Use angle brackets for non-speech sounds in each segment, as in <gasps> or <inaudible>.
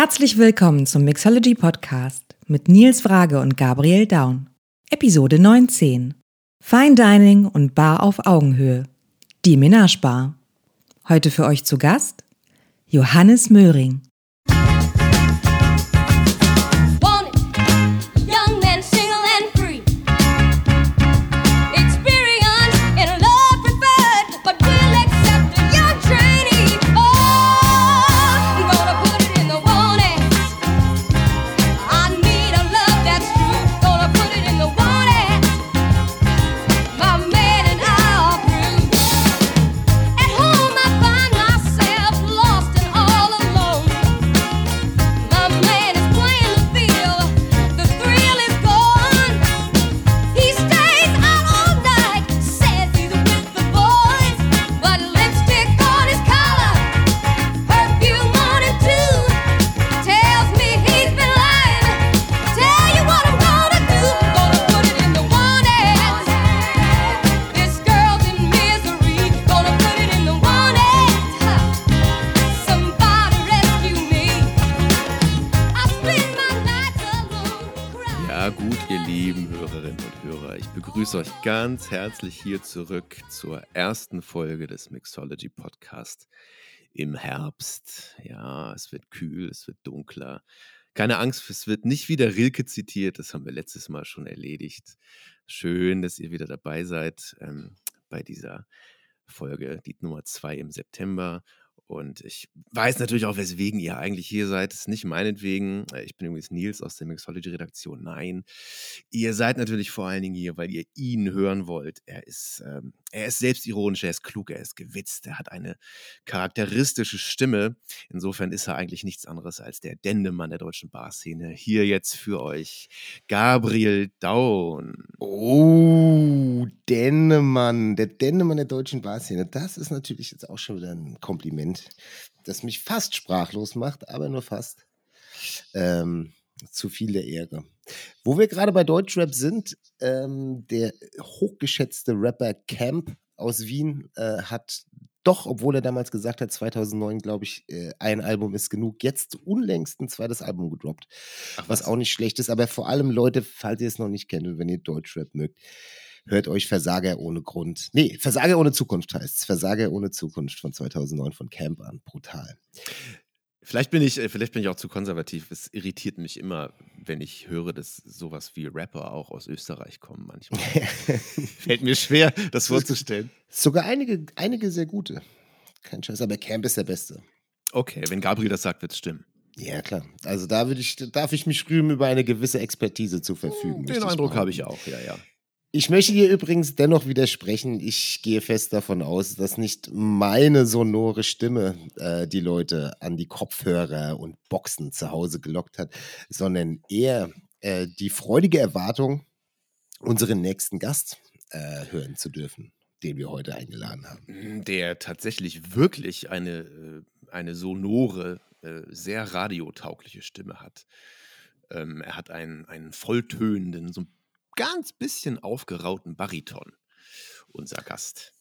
Herzlich willkommen zum Mixology Podcast mit Nils Frage und Gabriel Daun. Episode 19. Fine Dining und Bar auf Augenhöhe. Die Menage Bar. Heute für euch zu Gast Johannes Möhring. Begrüße euch ganz herzlich hier zurück zur ersten Folge des Mixology Podcast im Herbst. Ja, es wird kühl, es wird dunkler. Keine Angst, es wird nicht wieder Rilke zitiert. Das haben wir letztes Mal schon erledigt. Schön, dass ihr wieder dabei seid ähm, bei dieser Folge, die Nummer zwei im September. Und ich weiß natürlich auch, weswegen ihr eigentlich hier seid. Es ist nicht meinetwegen. Äh, Ich bin übrigens Nils aus der Mixology-Redaktion. Nein, ihr seid natürlich vor allen Dingen hier, weil ihr ihn hören wollt. Er ist, ähm, er ist selbstironisch, er ist klug, er ist gewitzt, er hat eine charakteristische Stimme. Insofern ist er eigentlich nichts anderes als der Dendemann der deutschen Barszene. Hier jetzt für euch Gabriel Daun. Oh, Dennemann, der Dennemann der deutschen Barszene. Das ist natürlich jetzt auch schon wieder ein Kompliment, das mich fast sprachlos macht, aber nur fast. Ähm, zu viel der Ehre. Wo wir gerade bei Deutschrap sind, ähm, der hochgeschätzte Rapper Camp aus Wien äh, hat doch, obwohl er damals gesagt hat, 2009, glaube ich, äh, ein Album ist genug, jetzt unlängst ein zweites Album gedroppt. was auch nicht schlecht ist, aber vor allem Leute, falls ihr es noch nicht kennt und wenn ihr Deutschrap mögt, hört euch Versager ohne Grund. Nee, Versager ohne Zukunft heißt es. Versager ohne Zukunft von 2009 von Camp an. Brutal. Vielleicht bin ich, äh, vielleicht bin ich auch zu konservativ. Es irritiert mich immer, wenn ich höre, dass sowas wie Rapper auch aus Österreich kommen manchmal. <laughs> Fällt mir schwer, das vorzustellen. Sogar einige, einige sehr gute. Kein Scheiß, aber Camp ist der Beste. Okay, wenn Gabriel das sagt, wird es stimmen. Ja, klar. Also da würde ich, darf ich mich rühmen, über eine gewisse Expertise zu verfügen. möchte Den Eindruck habe ich auch, ja, ja. Ich möchte dir übrigens dennoch widersprechen. Ich gehe fest davon aus, dass nicht meine sonore Stimme äh, die Leute an die Kopfhörer und Boxen zu Hause gelockt hat, sondern eher äh, die freudige Erwartung, unseren nächsten Gast äh, hören zu dürfen, den wir heute eingeladen haben. Der tatsächlich wirklich eine, äh, eine sonore, äh, sehr radiotaugliche Stimme hat. Ähm, er hat einen, einen volltönenden, so ein ganz bisschen aufgerauten Bariton, unser Gast.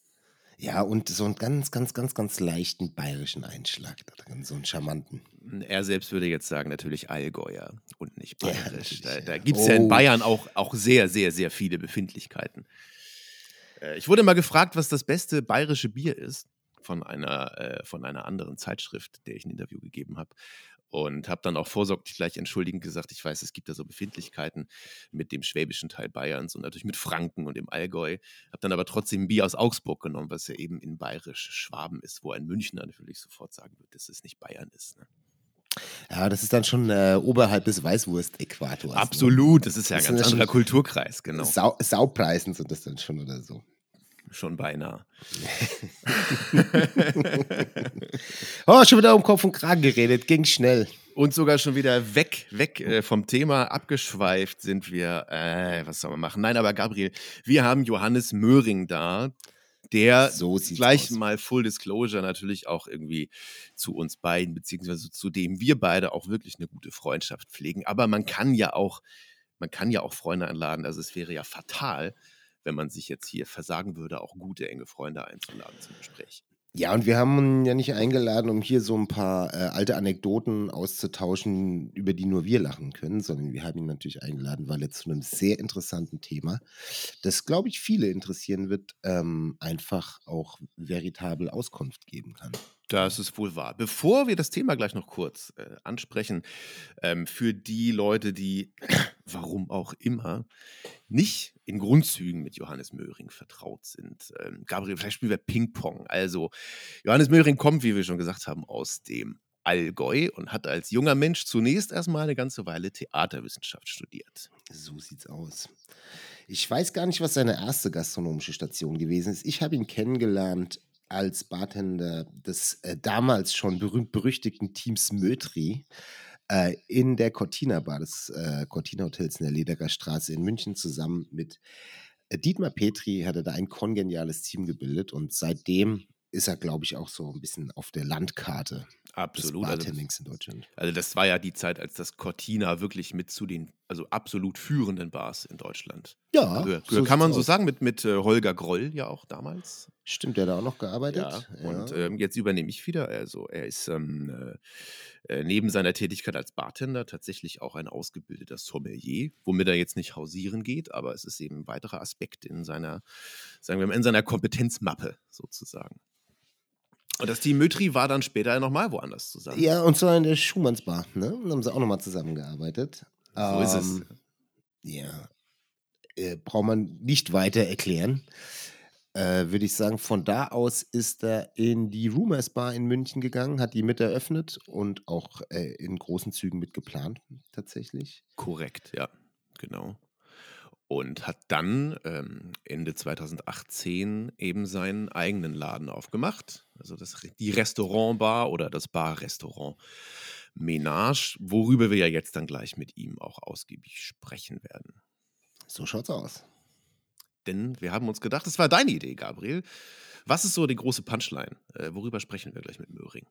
Ja, und so einen ganz, ganz, ganz, ganz leichten bayerischen Einschlag, so einen charmanten. Er selbst würde jetzt sagen, natürlich Allgäuer und nicht Ja, bayerisch. natürlich, da ja. da gibt es ja in Oh. Bayern auch, auch sehr, sehr, sehr viele Befindlichkeiten. Äh, Ich wurde mal gefragt, was das beste bayerische Bier ist von einer, äh, von einer anderen Zeitschrift, der ich ein Interview gegeben habe. Und habe dann auch vorsorglich gleich entschuldigend gesagt, ich weiß, es gibt da so Befindlichkeiten mit dem schwäbischen Teil Bayerns und natürlich mit Franken und dem Allgäu. Habe dann aber trotzdem ein Bier aus Augsburg genommen, was ja eben in bayerisch Schwaben ist, wo ein Münchner natürlich sofort sagen wird, dass es nicht Bayern ist. Ne? Ja, das ist dann schon äh, oberhalb des Weißwurst-Äquators. ne? Absolut, das ist ja ein ganz anderer Kulturkreis, genau. Sau Saupreisen sind das dann schon oder so. Schon beinahe. <laughs> Oh, schon wieder um Kopf und Kragen geredet, ging schnell. Und sogar schon wieder weg, weg äh, vom Thema, abgeschweift sind wir. Äh, was soll man machen? Nein, aber Gabriel, wir haben Johannes Möhring da, der So gleich aus. mal Full Disclosure natürlich auch irgendwie zu uns beiden, beziehungsweise zu dem wir beide auch wirklich eine gute Freundschaft pflegen. Aber man kann ja auch, man kann ja auch Freunde einladen. Also es wäre ja fatal, wenn man sich jetzt hier versagen würde, auch gute, enge Freunde einzuladen zum Gespräch. Ja, und wir haben ihn ja nicht eingeladen, um hier so ein paar äh, alte Anekdoten auszutauschen, über die nur wir lachen können, sondern wir haben ihn natürlich eingeladen, weil er zu einem sehr interessanten Thema, das, glaube ich, viele interessieren wird, ähm, einfach auch veritabel Auskunft geben kann. Das ist wohl wahr. Bevor wir das Thema gleich noch kurz äh, ansprechen, ähm, für die Leute, die, warum auch immer, nicht in Grundzügen mit Johannes Möhring vertraut sind. Ähm, Gabriel, vielleicht spielen wir Ping-Pong. Also, Johannes Möhring kommt, wie wir schon gesagt haben, aus dem Allgäu und hat als junger Mensch zunächst erstmal eine ganze Weile Theaterwissenschaft studiert. So sieht's aus. Ich weiß gar nicht, was seine erste gastronomische Station gewesen ist. Ich habe ihn kennengelernt als Bartender des äh, damals schon berühmt-berüchtigten Teams Mötri äh, in der Cortina Bar des äh, Cortina Hotels in der Lederer Straße in München zusammen mit äh, Dietmar Petri hat er da ein kongeniales Team gebildet und seitdem ist er, glaube ich, auch so ein bisschen auf der Landkarte Absolut. des Also, in Deutschland. also das war ja die Zeit, als das Cortina wirklich mit zu den also absolut führenden Bars in Deutschland Ja, gehört. so Kann man so aus. sagen, mit, mit äh, Holger Groll ja auch damals. Stimmt, der da auch noch Ja, gearbeitet? und ähm, jetzt übernehme ich wieder. Also er ist ähm, äh, äh, neben seiner Tätigkeit als Bartender tatsächlich auch ein ausgebildeter Sommelier, womit er jetzt nicht hausieren geht, aber es ist eben ein weiterer Aspekt in seiner, sagen wir mal, in seiner Kompetenzmappe sozusagen. Und das Team Mötri war dann später nochmal woanders zusammen. Ja, und zwar in der Schumannsbar, ne? Da haben sie auch nochmal zusammengearbeitet. So ist es. Ähm, Ja. Äh, braucht man nicht weiter erklären. Äh, Würde ich sagen, von da aus ist er in die Rumors Bar in München gegangen, hat die mit eröffnet und auch äh, in großen Zügen mit geplant, tatsächlich. Korrekt, ja, genau. Und hat dann ähm, Ende 2018 eben seinen eigenen Laden aufgemacht. Also das, die Restaurantbar oder das Bar-Restaurant Menage, worüber wir ja jetzt dann gleich mit ihm auch ausgiebig sprechen werden. So schaut's aus. Denn wir haben uns gedacht, das war deine Idee, Gabriel. Was ist so die große Punchline? Äh, worüber sprechen wir gleich mit Möhring?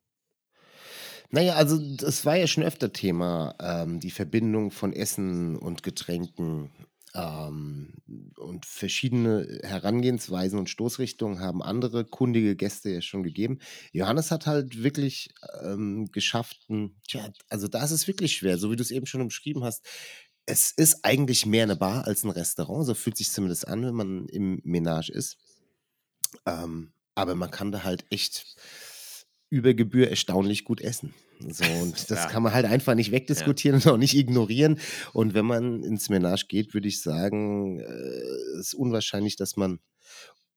Naja, also das war ja schon öfter Thema, ähm, die Verbindung von Essen und Getränken ähm, und verschiedene Herangehensweisen und Stoßrichtungen haben andere kundige Gäste ja schon gegeben. Johannes hat halt wirklich ähm, geschafft, tja, also da ist es wirklich schwer, so wie du es eben schon umschrieben hast. Es ist eigentlich mehr eine Bar als ein Restaurant, so fühlt sich zumindest an, wenn man im Menage ist. Ähm, aber man kann da halt echt über Gebühr erstaunlich gut essen. So, <laughs> und das Ja. kann man halt einfach nicht wegdiskutieren <laughs> und auch nicht ignorieren. Und wenn man ins Menage geht, würde ich sagen, äh, es ist unwahrscheinlich, dass man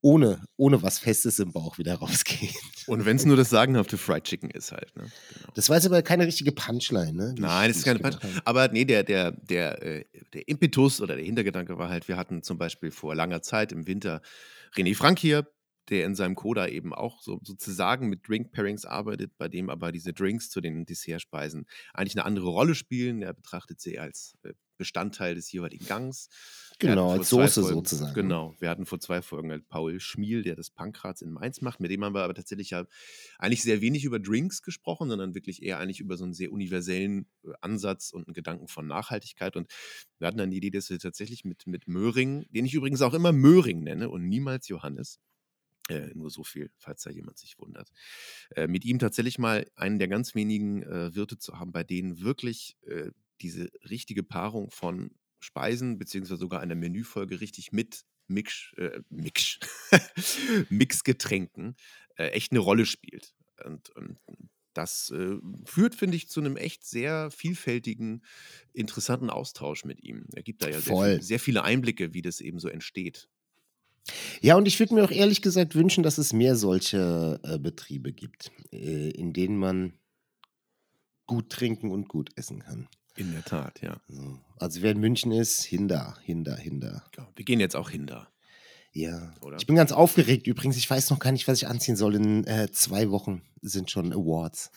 ohne, ohne was Festes im Bauch wieder <laughs> rausgeht. Und wenn es nur das sagenhafte Fried Chicken ist halt. Ne? Genau. Das war jetzt aber keine richtige Punchline, ne? die Nein, das ist keine gebracht Punch. habe. Aber nee, der, der, der, äh, der Impetus oder der Hintergedanke war halt, wir hatten zum Beispiel vor langer Zeit im Winter René Frank hier, der in seinem Coda eben auch so, sozusagen mit Drink Pairings arbeitet, bei dem aber diese Drinks zu den Dessertspeisen eigentlich eine andere Rolle spielen. Er betrachtet sie als äh, Bestandteil des jeweiligen Gangs. Genau, als Soße Folgen- sozusagen. Genau, wir hatten vor zwei Folgen halt Paul Schmiel, der das Pankrats in Mainz macht, mit dem haben wir aber tatsächlich ja eigentlich sehr wenig über Drinks gesprochen, sondern wirklich eher eigentlich über so einen sehr universellen äh, Ansatz und einen Gedanken von Nachhaltigkeit. Und wir hatten dann die Idee, dass wir tatsächlich mit, mit Möhring, den ich übrigens auch immer Möhring nenne und niemals Johannes, äh, nur so viel, falls da jemand sich wundert, äh, mit ihm tatsächlich mal einen der ganz wenigen äh, Wirte zu haben, bei denen wirklich äh, diese richtige Paarung von Speisen beziehungsweise sogar einer Menüfolge richtig mit Mix, äh, Mix, <laughs> Mixgetränken äh, echt eine Rolle spielt. Und, und das äh, führt, finde ich, zu einem echt sehr vielfältigen, interessanten Austausch mit ihm. Er gibt da ja sehr, sehr viele Einblicke, wie das eben so entsteht. Ja, und ich würde mir auch ehrlich gesagt wünschen, dass es mehr solche äh, Betriebe gibt, äh, in denen man gut trinken und gut essen kann. In der Tat, ja. So. Also wer in München ist, hinda, hinda, hinda. ja. Wir gehen jetzt auch hin da. Ja. Oder? Ich bin ganz aufgeregt übrigens. Ich weiß noch gar nicht, was ich anziehen soll. In äh, zwei Wochen sind schon Awards.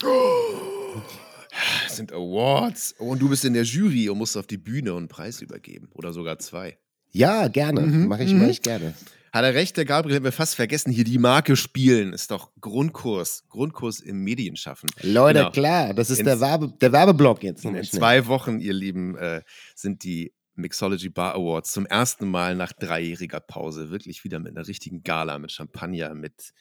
Das <gasps> sind Awards. Oh, und du bist in der Jury und musst auf die Bühne und einen Preis übergeben. Oder sogar zwei. Ja, gerne. Mhm, Mache ich, mhm. mach ich gerne. Hat er recht, der Gabriel, haben wir fast vergessen. Hier die Marke spielen ist doch Grundkurs. Grundkurs im Medienschaffen. Leute, Genau. klar, das ist In- der, Werbe, der Werbeblock jetzt. In schnell. zwei Wochen, ihr Lieben, äh, sind die Mixology Bar Awards zum ersten Mal nach dreijähriger Pause wirklich wieder mit einer richtigen Gala, mit Champagner, mit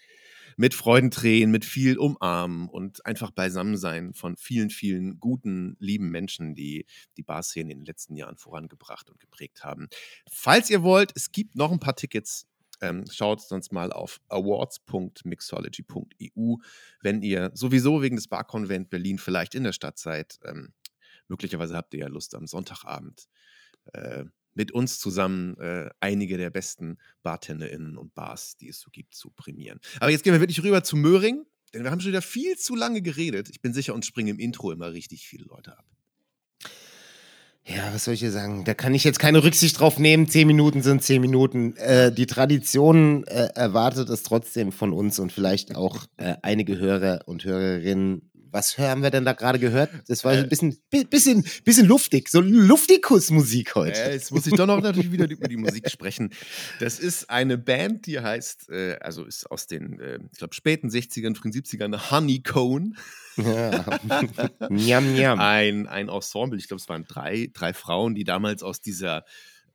mit Freudentränen, mit viel Umarmen und einfach Beisammensein von vielen, vielen guten, lieben Menschen, die die Barszene in den letzten Jahren vorangebracht und geprägt haben. Falls ihr wollt, es gibt noch ein paar Tickets. Ähm, schaut sonst mal auf awards.mixology.eu, wenn ihr sowieso wegen des Barkonvent Berlin vielleicht in der Stadt seid. Ähm, möglicherweise habt ihr ja Lust am Sonntagabend äh, mit uns zusammen äh, einige der besten BartenderInnen und Bars, die es so gibt, zu prämieren. Aber jetzt gehen wir wirklich rüber zu Möhring, denn wir haben schon wieder viel zu lange geredet. Ich bin sicher, uns springen im Intro immer richtig viele Leute ab. Ja, was soll ich hier sagen? Da kann ich jetzt keine Rücksicht drauf nehmen. Zehn Minuten sind zehn Minuten. Äh, die Tradition äh, erwartet es trotzdem von uns und vielleicht auch äh, einige Hörer und Hörerinnen. Was haben wir denn da gerade gehört? Das war Äh. ein bisschen, bi- bisschen, bisschen luftig, so Luftikus-Musik heute. Äh, jetzt muss ich doch noch natürlich wieder über die Musik sprechen. Das ist eine Band, die heißt, äh, also ist aus den, äh, ich glaube, späten 60ern, frühen 70ern, Honeycone. Ja. <laughs> Njam, njam. Ein, ein Ensemble, ich glaube, es waren drei, drei Frauen, die damals aus dieser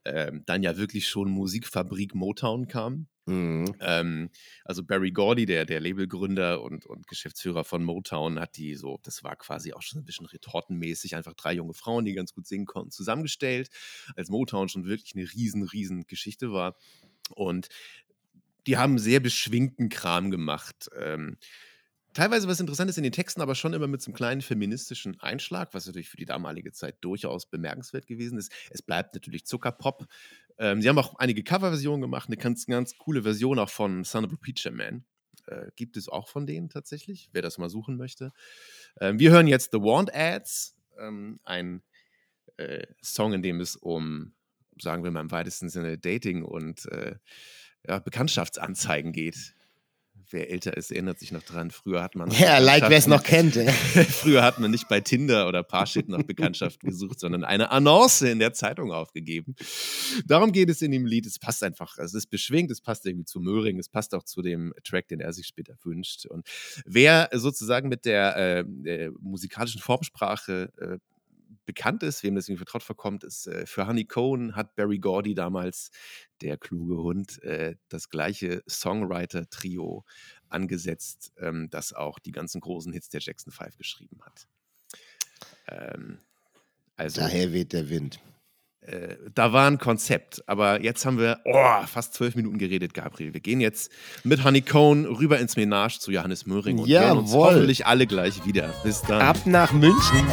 ähm, dann ja wirklich schon Musikfabrik Motown kamen. Mhm. Ähm, also Barry Gordy, der, der Labelgründer und, und Geschäftsführer von Motown, hat die so, das war quasi auch schon ein bisschen retortenmäßig, einfach drei junge Frauen, die ganz gut singen konnten, zusammengestellt, als Motown schon wirklich eine riesen, riesen Geschichte war. Und die haben sehr beschwingten Kram gemacht. Ähm, teilweise was Interessantes in den Texten, aber schon immer mit so einem kleinen feministischen Einschlag, was natürlich für die damalige Zeit durchaus bemerkenswert gewesen ist. Es bleibt natürlich Zuckerpop. Ähm, sie haben auch einige Coverversionen gemacht, eine ganz, ganz coole Version auch von Son of a Preacher Man. Äh, gibt es auch von denen tatsächlich, wer das mal suchen möchte. Ähm, wir hören jetzt The Want Ads, ähm, ein äh, Song, in dem es um, sagen wir mal im weitesten Sinne, Dating und äh, ja, Bekanntschaftsanzeigen geht. Wer älter ist, erinnert sich noch dran. Früher hat man. <laughs> Ja, like wer es noch <laughs> kennt. Früher hat man nicht bei Tinder oder Parship nach Bekanntschaft gesucht, sondern eine Annonce in der Zeitung aufgegeben. Darum geht es in dem Lied. Es passt einfach. Es ist beschwingt, es passt irgendwie zu Möhring, es passt auch zu dem Track, den er sich später wünscht. Und wer sozusagen mit der, äh, der musikalischen Formsprache äh, bekannt ist, wem das irgendwie vertraut vorkommt, ist äh, für Honey Cohn hat Barry Gordy damals, der kluge Hund, äh, das gleiche Songwriter-Trio angesetzt, ähm, das auch die ganzen großen Hits der Jackson 5 geschrieben hat. Ähm, also Daher weht der Wind. äh, da war ein Konzept, aber jetzt haben wir oh, fast zwölf Minuten geredet, Gabriel. Wir gehen jetzt mit Honey Cohn rüber ins Menage zu Johannes Möhring und hören uns Jawohl. hoffentlich alle gleich wieder. Bis dann. Ab nach München.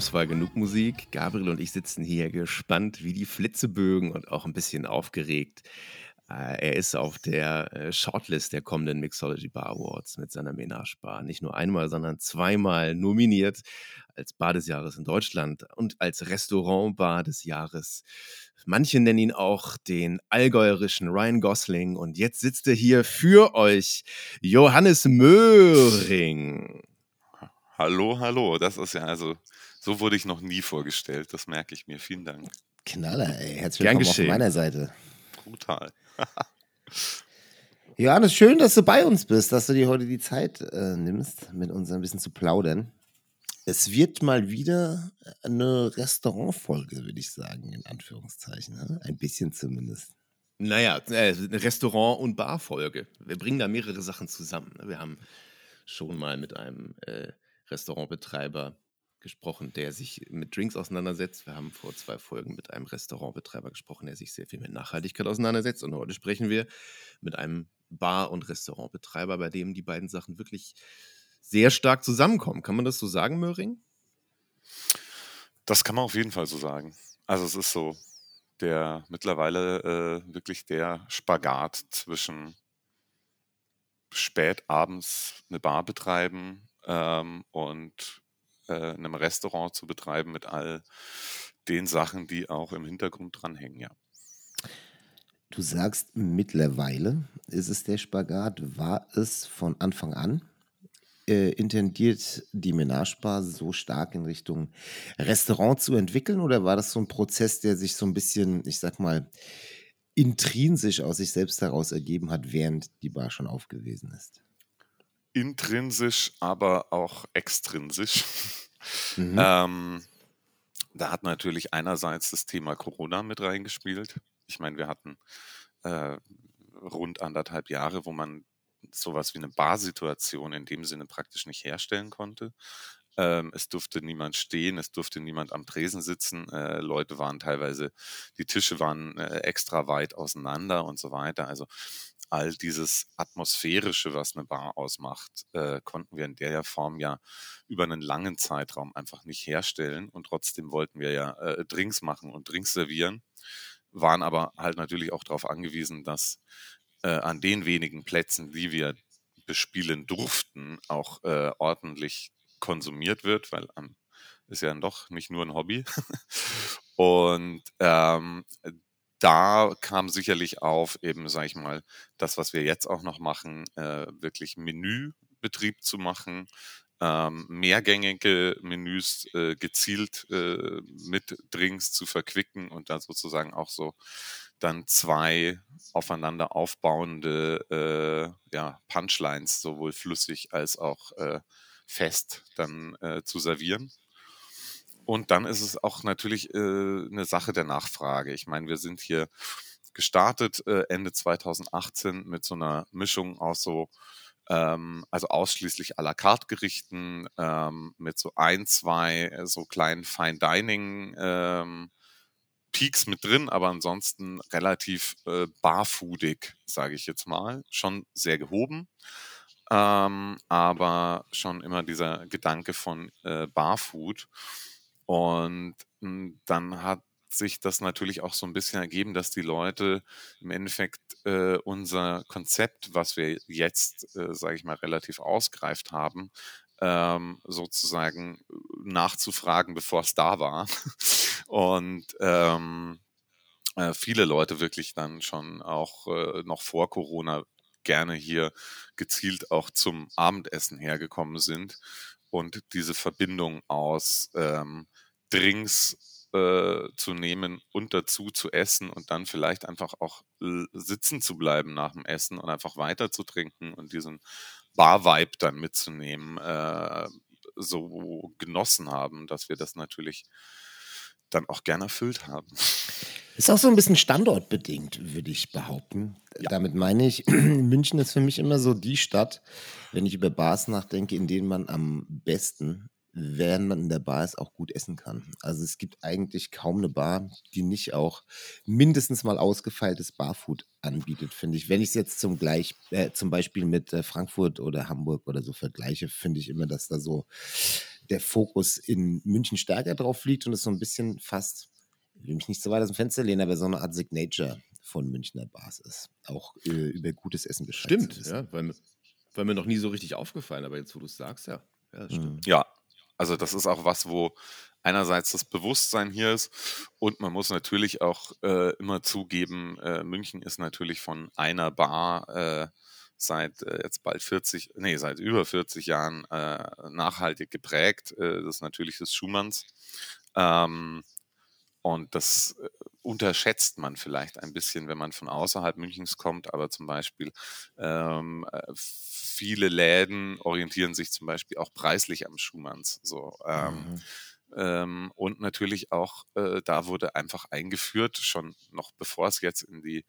Glaube, es war genug Musik. Gabriel und ich sitzen hier gespannt wie die Flitzebögen und auch ein bisschen aufgeregt. Äh, Er ist auf der äh, Shortlist der kommenden Mixology Bar Awards mit seiner Menage Bar. Nicht nur einmal, sondern zweimal nominiert als Bar des Jahres in Deutschland und als Restaurantbar des Jahres. Manche nennen ihn auch den allgäuerischen Ryan Gosling. Und jetzt sitzt er hier für euch, Johannes Möhring. Hallo, hallo. Das ist ja also, so wurde ich noch nie vorgestellt. Das merke ich mir. Vielen Dank. Knaller, ey. Herzlich willkommen geschehen. meiner Seite. Brutal. <laughs> Johannes, schön, dass du bei uns bist, dass du dir heute die Zeit äh, nimmst, mit uns ein bisschen zu plaudern. Es wird mal wieder eine Restaurantfolge, würde ich sagen, in Anführungszeichen. Ne? Ein bisschen zumindest. Naja, äh, eine Restaurant- und Barfolge. Wir bringen da mehrere Sachen zusammen. ne? Wir haben schon mal mit einem äh, Restaurantbetreiber gesprochen, der sich mit Drinks auseinandersetzt. Wir haben vor zwei Folgen mit einem Restaurantbetreiber gesprochen, der sich sehr viel mit Nachhaltigkeit auseinandersetzt. Und heute sprechen wir mit einem Bar- und Restaurantbetreiber, bei dem die beiden Sachen wirklich sehr stark zusammenkommen. Kann man das so sagen, Möhring? Das kann man auf jeden Fall so sagen. Also es ist so der mittlerweile äh, wirklich der Spagat zwischen spät abends eine Bar betreiben ähm, und äh, einem Restaurant zu betreiben mit all den Sachen, die auch im Hintergrund dranhängen, ja. Du sagst mittlerweile ist es der Spagat. War es von Anfang an äh, intendiert, die Menage-Bar so stark in Richtung Restaurant zu entwickeln? Oder war das so ein Prozess, der sich so ein bisschen, ich sag mal, intrinsisch aus sich selbst heraus ergeben hat, während die Bar schon aufgewesen ist? Intrinsisch, aber auch extrinsisch. <laughs> Mhm. Ähm, da hat natürlich einerseits das Thema Corona mit reingespielt. Ich meine, wir hatten äh, rund anderthalb Jahre, wo man sowas wie eine Barsituation in dem Sinne praktisch nicht herstellen konnte. Ähm, es durfte niemand stehen, es durfte niemand am Tresen sitzen. Äh, Leute waren teilweise, die Tische waren äh, extra weit auseinander und so weiter. Also all dieses Atmosphärische, was eine Bar ausmacht, äh, konnten wir in der Form ja über einen langen Zeitraum einfach nicht herstellen. Und trotzdem wollten wir ja äh, Drinks machen und Drinks servieren, waren aber halt natürlich auch darauf angewiesen, dass äh, an den wenigen Plätzen, die wir bespielen durften, auch äh, ordentlich konsumiert wird, weil ähm, ist ja doch nicht nur ein Hobby. <laughs> Und ähm, da kam sicherlich auf, eben, sag ich mal, das, was wir jetzt auch noch machen, äh, wirklich Menübetrieb zu machen, ähm, mehrgängige Menüs äh, gezielt äh, mit Drinks zu verquicken und da sozusagen auch so dann zwei aufeinander aufbauende äh, ja, Punchlines, sowohl flüssig als auch äh, fest, dann äh, zu servieren. Und dann ist es auch natürlich äh, eine Sache der Nachfrage. Ich meine, wir sind hier gestartet äh, Ende 2018 mit so einer Mischung aus so, ähm, also ausschließlich à la carte Gerichten, ähm, mit so ein, zwei äh, so kleinen Fine Dining ähm, Peaks mit drin, aber ansonsten relativ äh, barfoodig, sage ich jetzt mal. Schon sehr gehoben, ähm, aber schon immer dieser Gedanke von äh, Barfood. Und mh, dann hat sich das natürlich auch so ein bisschen ergeben, dass die Leute im Endeffekt äh, unser Konzept, was wir jetzt, äh, sage ich mal, relativ ausgereift haben, ähm, sozusagen nachzufragen, bevor es da war. <laughs> Und ähm, äh, viele Leute wirklich dann schon auch äh, noch vor Corona gerne hier gezielt auch zum Abendessen hergekommen sind und diese Verbindung aus ähm, Drinks äh, zu nehmen und dazu zu essen und dann vielleicht einfach auch l- sitzen zu bleiben nach dem Essen und einfach weiter zu trinken und diesen Bar-Vibe dann mitzunehmen, äh, so genossen haben, dass wir das natürlich dann auch gern erfüllt haben. Ist auch so ein bisschen standortbedingt, würde ich behaupten. Damit meine ich, <clears throat> München ist für mich immer so die Stadt, wenn ich über Bars nachdenke, in denen man am besten, während man in der Bar ist, auch gut essen kann. Also es gibt eigentlich kaum eine Bar, die nicht auch mindestens mal ausgefeiltes Barfood anbietet, finde ich. Wenn ich es jetzt zum, Gleich, äh, zum Beispiel mit äh, Frankfurt oder Hamburg oder so vergleiche, finde ich immer, dass da so der Fokus in München stärker drauf liegt und es so ein bisschen fast ich will mich nicht so weit aus dem Fenster lehnen, aber so eine Art Signature von Münchner Bars ist. Auch äh, über gutes Essen Bescheid Stimmt, ja, weil, mir- weil mir noch nie so richtig aufgefallen, aber jetzt, wo du es sagst, ja. Ja, das stimmt. Mhm. Ja, also das ist auch was, wo einerseits das Bewusstsein hier ist und man muss natürlich auch äh, immer zugeben, äh, München ist natürlich von einer Bar äh, seit äh, jetzt bald 40, nee, seit über 40 Jahren äh, nachhaltig geprägt. Äh, das ist natürlich das Schumanns. Ähm, und das äh, unterschätzt man vielleicht ein bisschen, wenn man von außerhalb Münchens kommt. Aber zum Beispiel ähm, äh, viele Läden orientieren sich zum Beispiel auch preislich am Schumanns. So, ähm, Mhm. ähm, und natürlich auch, äh, da wurde einfach eingeführt, schon noch bevor es jetzt in die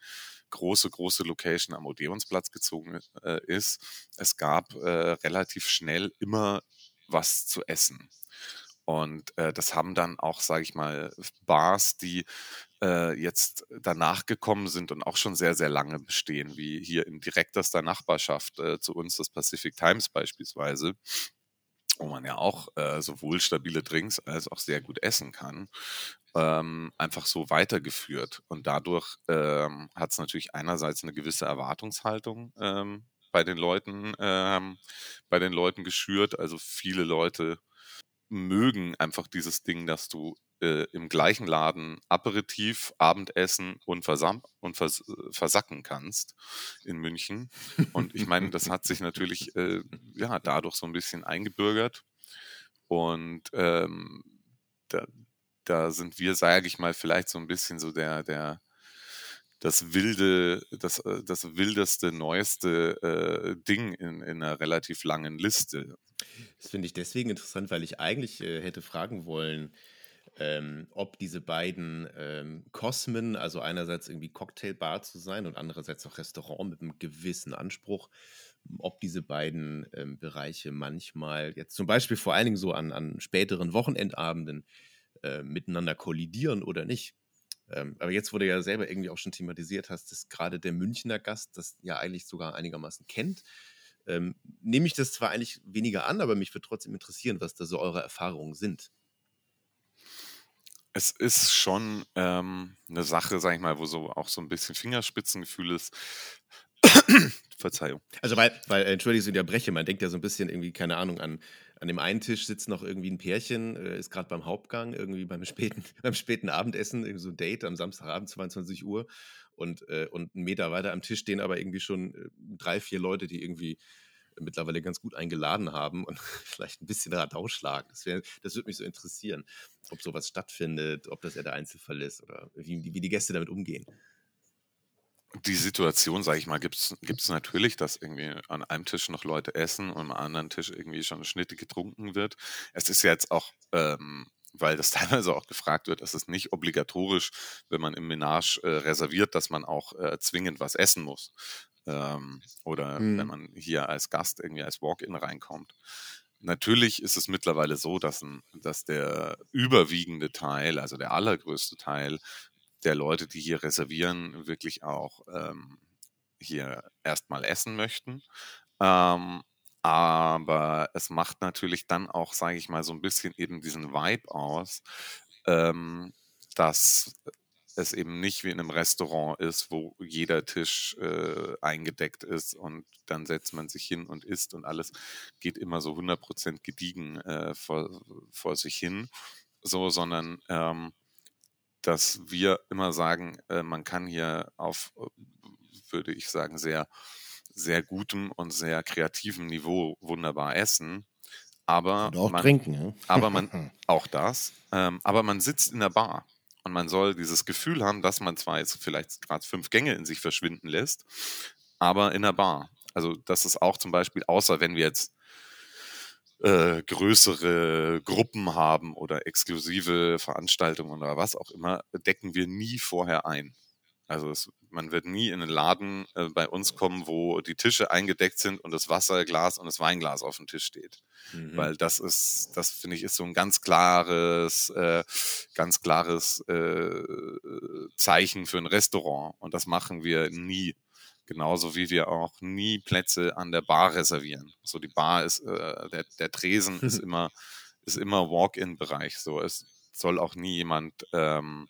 große, große Location am Odeonsplatz gezogen äh, ist, es gab äh, relativ schnell immer was zu essen. Und äh, das haben dann auch, sage ich mal, Bars, die äh, jetzt danach gekommen sind und auch schon sehr, sehr lange bestehen, wie hier in direktester Nachbarschaft äh, zu uns das Pacific Times beispielsweise, wo man ja auch äh, sowohl stabile Drinks als auch sehr gut essen kann, ähm, einfach so weitergeführt. Und dadurch ähm, hat es natürlich einerseits eine gewisse Erwartungshaltung ähm, bei den Leuten, ähm, bei den Leuten geschürt. Also viele Leute mögen einfach dieses Ding, dass du äh, im gleichen Laden Aperitif, Abendessen und, versam und vers versacken kannst in München. Und ich meine, das hat sich natürlich äh, ja dadurch so ein bisschen eingebürgert. Und ähm, da, da sind wir, sage ich mal, vielleicht so ein bisschen so der, der, das wilde, das, äh, das wildeste, neueste äh, Ding in, in einer relativ langen Liste. Das finde ich deswegen interessant, weil ich eigentlich äh, hätte fragen wollen, ähm, ob diese beiden ähm, Kosmen, also einerseits irgendwie Cocktailbar zu sein und andererseits auch Restaurant mit einem gewissen Anspruch, ob diese beiden ähm, Bereiche manchmal jetzt zum Beispiel vor allen Dingen so an, an späteren Wochenendabenden äh, miteinander kollidieren oder nicht. Ähm, aber jetzt wurde ja selber irgendwie auch schon thematisiert hast, dass gerade der Münchner Gast das ja eigentlich sogar einigermaßen kennt. Ähm, nehme ich das zwar eigentlich weniger an, aber mich würde trotzdem interessieren, was da so eure Erfahrungen sind. Es ist schon ähm, eine Sache, sag ich mal, wo so auch so ein bisschen Fingerspitzengefühl ist. <coughs> Verzeihung. Also weil, weil, äh, entschuldige, ich unterbreche, man denkt ja so ein bisschen irgendwie, keine Ahnung, an, an dem einen Tisch sitzt noch irgendwie ein Pärchen, äh, ist gerade beim Hauptgang, irgendwie beim späten, <laughs> beim späten Abendessen, irgendwie so ein Date am Samstagabend, 22 Uhr. Und, äh, und einen Meter weiter am Tisch stehen aber irgendwie schon äh, drei, vier Leute, die irgendwie mittlerweile ganz gut eingeladen haben und <laughs> vielleicht ein bisschen Radau schlagen. Das, das würde mich so interessieren, ob sowas stattfindet, ob das eher der Einzelfall ist oder wie, wie die Gäste damit umgehen. Die Situation, sage ich mal, gibt es natürlich, dass irgendwie an einem Tisch noch Leute essen und am anderen Tisch irgendwie schon eine Schnitte getrunken wird. Es ist jetzt auch, ähm, weil das <laughs> teilweise auch gefragt wird, es ist nicht obligatorisch, wenn man im Menage äh, reserviert, dass man auch äh, zwingend was essen muss. Ähm, oder Mhm. wenn man hier als Gast irgendwie als Walk-in reinkommt. Natürlich ist es mittlerweile so, dass, ein, dass der überwiegende Teil, also der allergrößte Teil der Leute, die hier reservieren, wirklich auch ähm, hier erstmal essen möchten. Ähm, aber es macht natürlich dann auch, sage ich mal, so ein bisschen eben diesen Vibe aus, ähm, dass es eben nicht wie in einem Restaurant ist, wo jeder Tisch äh, eingedeckt ist und dann setzt man sich hin und isst und alles geht immer so 100% gediegen äh, vor, vor sich hin, so, sondern ähm, dass wir immer sagen, äh, man kann hier auf, würde ich sagen, sehr, sehr gutem und sehr kreativem Niveau wunderbar essen. Aber Und auch man, trinken. <laughs> Aber man, <laughs> auch das, ähm, aber man sitzt in der Bar und man soll dieses Gefühl haben, dass man zwar jetzt vielleicht gerade fünf Gänge in sich verschwinden lässt, aber in der Bar. Also das ist auch zum Beispiel, außer wenn wir jetzt äh, größere Gruppen haben oder exklusive Veranstaltungen oder was auch immer, decken wir nie vorher ein. Also es, man wird nie in einen Laden äh, bei uns kommen, wo die Tische eingedeckt sind und das Wasserglas und das Weinglas auf dem Tisch steht. Mhm. Weil das ist, das finde ich, ist so ein ganz klares, äh, ganz klares äh, Zeichen für ein Restaurant. Und das machen wir nie. Genauso wie wir auch nie Plätze an der Bar reservieren. So die Bar ist, äh, der, der Tresen ist <laughs> immer, ist immer Walk-in-Bereich. So es soll auch nie jemand ähm,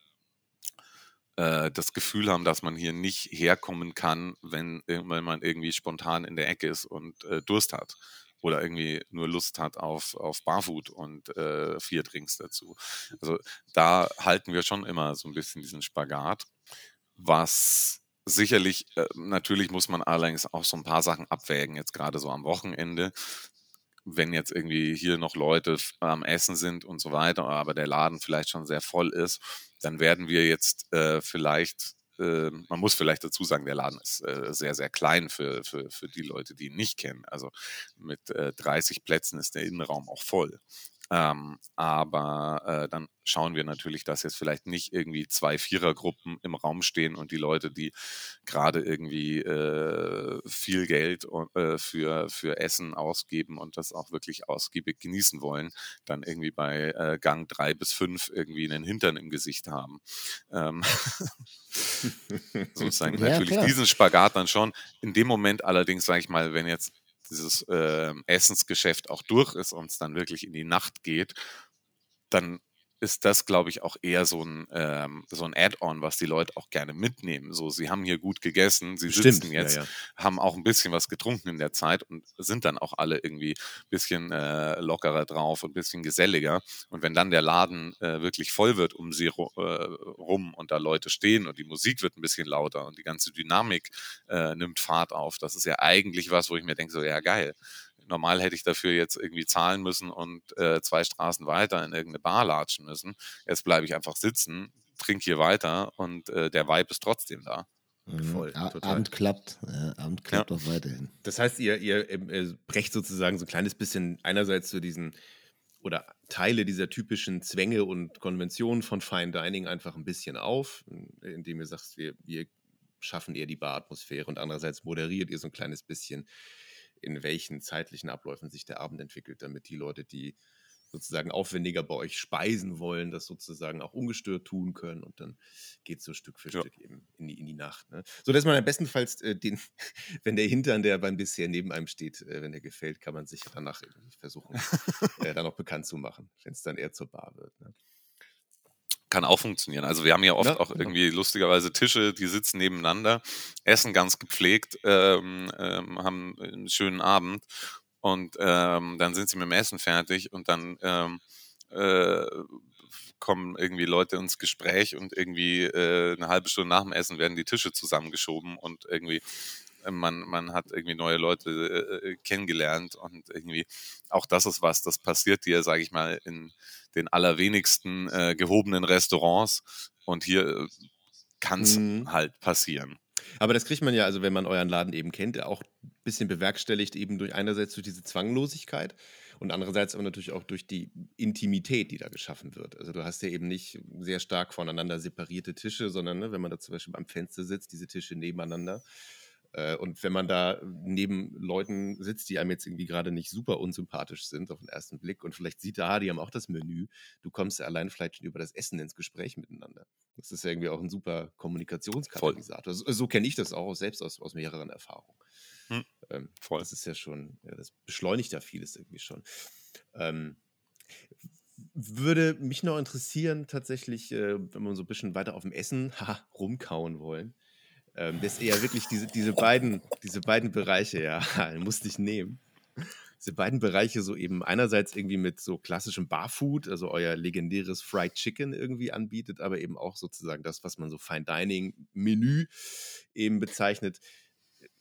äh, das Gefühl haben, dass man hier nicht herkommen kann, wenn, wenn man irgendwie spontan in der Ecke ist und äh, Durst hat oder irgendwie nur Lust hat auf, auf Barfood und äh, vier Drinks dazu. Also da halten wir schon immer so ein bisschen diesen Spagat, was sicherlich, äh, natürlich muss man allerdings auch so ein paar Sachen abwägen, jetzt gerade so am Wochenende, wenn jetzt irgendwie hier noch Leute f- am Essen sind und so weiter, aber der Laden vielleicht schon sehr voll ist, dann werden wir jetzt äh, vielleicht, äh, man muss vielleicht dazu sagen, der Laden ist äh, sehr, sehr klein für, für, für die Leute, die ihn nicht kennen. Also mit äh, 30 Plätzen ist der Innenraum auch voll. Ähm, aber äh, dann schauen wir natürlich, dass jetzt vielleicht nicht irgendwie zwei Vierergruppen im Raum stehen und die Leute, die gerade irgendwie äh, viel Geld äh, für, für Essen ausgeben und das auch wirklich ausgiebig genießen wollen, dann irgendwie bei äh, Gang drei bis fünf irgendwie einen Hintern im Gesicht haben. Ähm <laughs> sozusagen <laughs> Ja, natürlich klar. diesen Spagat dann schon. In dem Moment allerdings, sage ich mal, wenn jetzt dieses äh, Essensgeschäft auch durch ist und es dann wirklich in die Nacht geht, dann ist das, glaube ich, auch eher so ein, ähm, so ein Add-on, was die Leute auch gerne mitnehmen. So, sie haben hier gut gegessen, sie Stimmt, sitzen ja, jetzt, ja. haben auch ein bisschen was getrunken in der Zeit und sind dann auch alle irgendwie ein bisschen äh, lockerer drauf und ein bisschen geselliger. Und wenn dann der Laden äh, wirklich voll wird um sie ru äh, rum und da Leute stehen und die Musik wird ein bisschen lauter und die ganze Dynamik äh, nimmt Fahrt auf, das ist ja eigentlich was, wo ich mir denke, so ja geil. Normal hätte ich dafür jetzt irgendwie zahlen müssen und äh, zwei Straßen weiter in irgendeine Bar latschen müssen. Jetzt bleibe ich einfach sitzen, trinke hier weiter und äh, der Vibe ist trotzdem da. Mhm. Voll. Abend klappt. Ja, Abend klappt auch weiterhin. Das heißt, ihr, ihr ähm, äh, brecht sozusagen so ein kleines bisschen einerseits so diesen oder Teile dieser typischen Zwänge und Konventionen von Fine Dining einfach ein bisschen auf, indem ihr sagt, wir, wir schaffen eher die Baratmosphäre und andererseits moderiert ihr so ein kleines bisschen, in welchen zeitlichen Abläufen sich der Abend entwickelt, damit die Leute, die sozusagen aufwendiger bei euch speisen wollen, das sozusagen auch ungestört tun können und dann geht es so Stück für Ja. Stück eben in die, in die Nacht. Ne? So dass man am bestenfalls äh, den, <laughs> wenn der Hintern, der beim Dessert neben einem steht, äh, wenn der gefällt, kann man sich danach versuchen, <laughs> äh, dann auch bekannt zu machen, wenn es dann eher zur Bar wird. Ne? Kann auch funktionieren. Also wir haben ja oft Ja, auch genau. irgendwie lustigerweise Tische, die sitzen nebeneinander, essen ganz gepflegt, ähm, ähm, haben einen schönen Abend und ähm, dann sind sie mit dem Essen fertig und dann ähm, äh, kommen irgendwie Leute ins Gespräch und irgendwie äh, eine halbe Stunde nach dem Essen werden die Tische zusammengeschoben und irgendwie man, man hat irgendwie neue Leute äh, kennengelernt und irgendwie auch das ist was, das passiert dir, sage ich mal, in den allerwenigsten äh, gehobenen Restaurants und hier äh, kann es Mhm. halt passieren. Aber das kriegt man ja, also wenn man euren Laden eben kennt, auch ein bisschen bewerkstelligt, eben durch einerseits durch diese Zwanglosigkeit und andererseits aber natürlich auch durch die Intimität, die da geschaffen wird. Also du hast ja eben nicht sehr stark voneinander separierte Tische, sondern ne, wenn man da zum Beispiel am Fenster sitzt, diese Tische nebeneinander. Äh, Und wenn man da neben Leuten sitzt, die einem jetzt irgendwie gerade nicht super unsympathisch sind auf den ersten Blick und vielleicht sieht, ah, die haben auch das Menü, du kommst ja allein vielleicht schon über das Essen ins Gespräch miteinander. Das ist ja irgendwie auch ein super Kommunikationskatalysator. So, so kenne ich das auch selbst aus, aus mehreren Erfahrungen. Hm, Ähm, voll. Das ist ja schon, ja, das beschleunigt ja vieles irgendwie schon. Ähm, würde mich noch interessieren, tatsächlich, äh, wenn wir so ein bisschen weiter auf dem Essen ha, <laughs> rumkauen wollen. Ähm, das eher wirklich diese, diese, beiden, diese beiden Bereiche, ja, <laughs> musste ich nehmen. Diese beiden Bereiche so eben einerseits irgendwie mit so klassischem Barfood, also euer legendäres Fried Chicken irgendwie anbietet, aber eben auch sozusagen das, was man so Fine Dining Menü eben bezeichnet.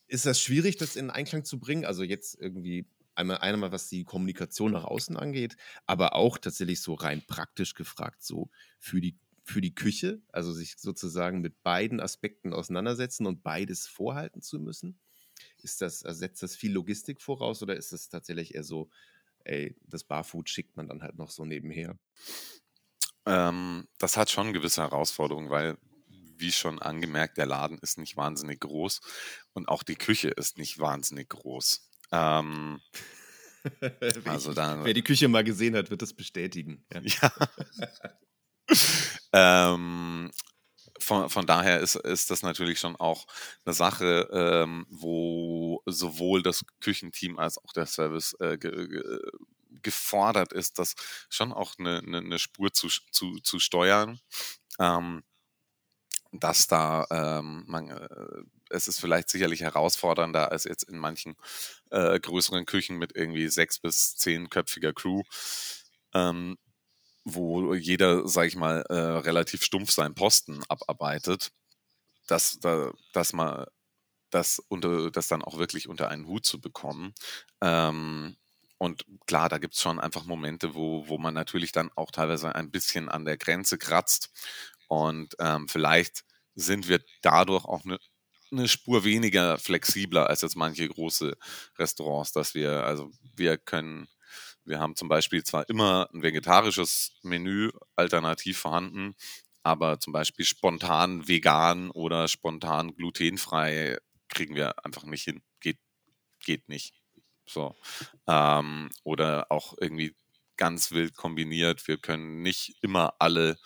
Ist das schwierig, das in Einklang zu bringen? Also jetzt irgendwie einmal, einmal was die Kommunikation nach außen angeht, aber auch tatsächlich so rein praktisch gefragt, so für die, für die Küche, also sich sozusagen mit beiden Aspekten auseinandersetzen und beides vorhalten zu müssen. Ist das, also setzt das viel Logistik voraus oder ist es tatsächlich eher so, ey, das Barfood schickt man dann halt noch so nebenher? Ähm, das hat schon gewisse Herausforderungen, weil, wie schon angemerkt, der Laden ist nicht wahnsinnig groß und auch die Küche ist nicht wahnsinnig groß. Ähm, <laughs> wer, also da, wer die Küche mal gesehen hat, wird das bestätigen. Ja. <laughs> Ja. <laughs> ähm, von, von daher ist, ist das natürlich schon auch eine Sache, ähm, wo sowohl das Küchenteam als auch der Service äh, ge, ge, gefordert ist, das schon auch eine, eine, eine Spur zu, zu, zu steuern. Ähm, dass da ähm, man, äh, es ist vielleicht sicherlich herausfordernder als jetzt in manchen äh, größeren Küchen mit irgendwie sechs bis zehnköpfiger Crew. Ähm, wo jeder, sag ich mal, äh, relativ stumpf seinen Posten abarbeitet, dass, da, dass man das, unter, das dann auch wirklich unter einen Hut zu bekommen. Ähm, und klar, da gibt es schon einfach Momente, wo, wo man natürlich dann auch teilweise ein bisschen an der Grenze kratzt. Und ähm, vielleicht sind wir dadurch auch eine eine Spur weniger flexibler als jetzt manche große Restaurants, dass wir, also wir können Wir haben zum Beispiel zwar immer ein vegetarisches Menü alternativ vorhanden, aber zum Beispiel spontan vegan oder spontan glutenfrei kriegen wir einfach nicht hin. Geht, geht nicht. So. Ähm, oder auch irgendwie ganz wild kombiniert. Wir können nicht immer alle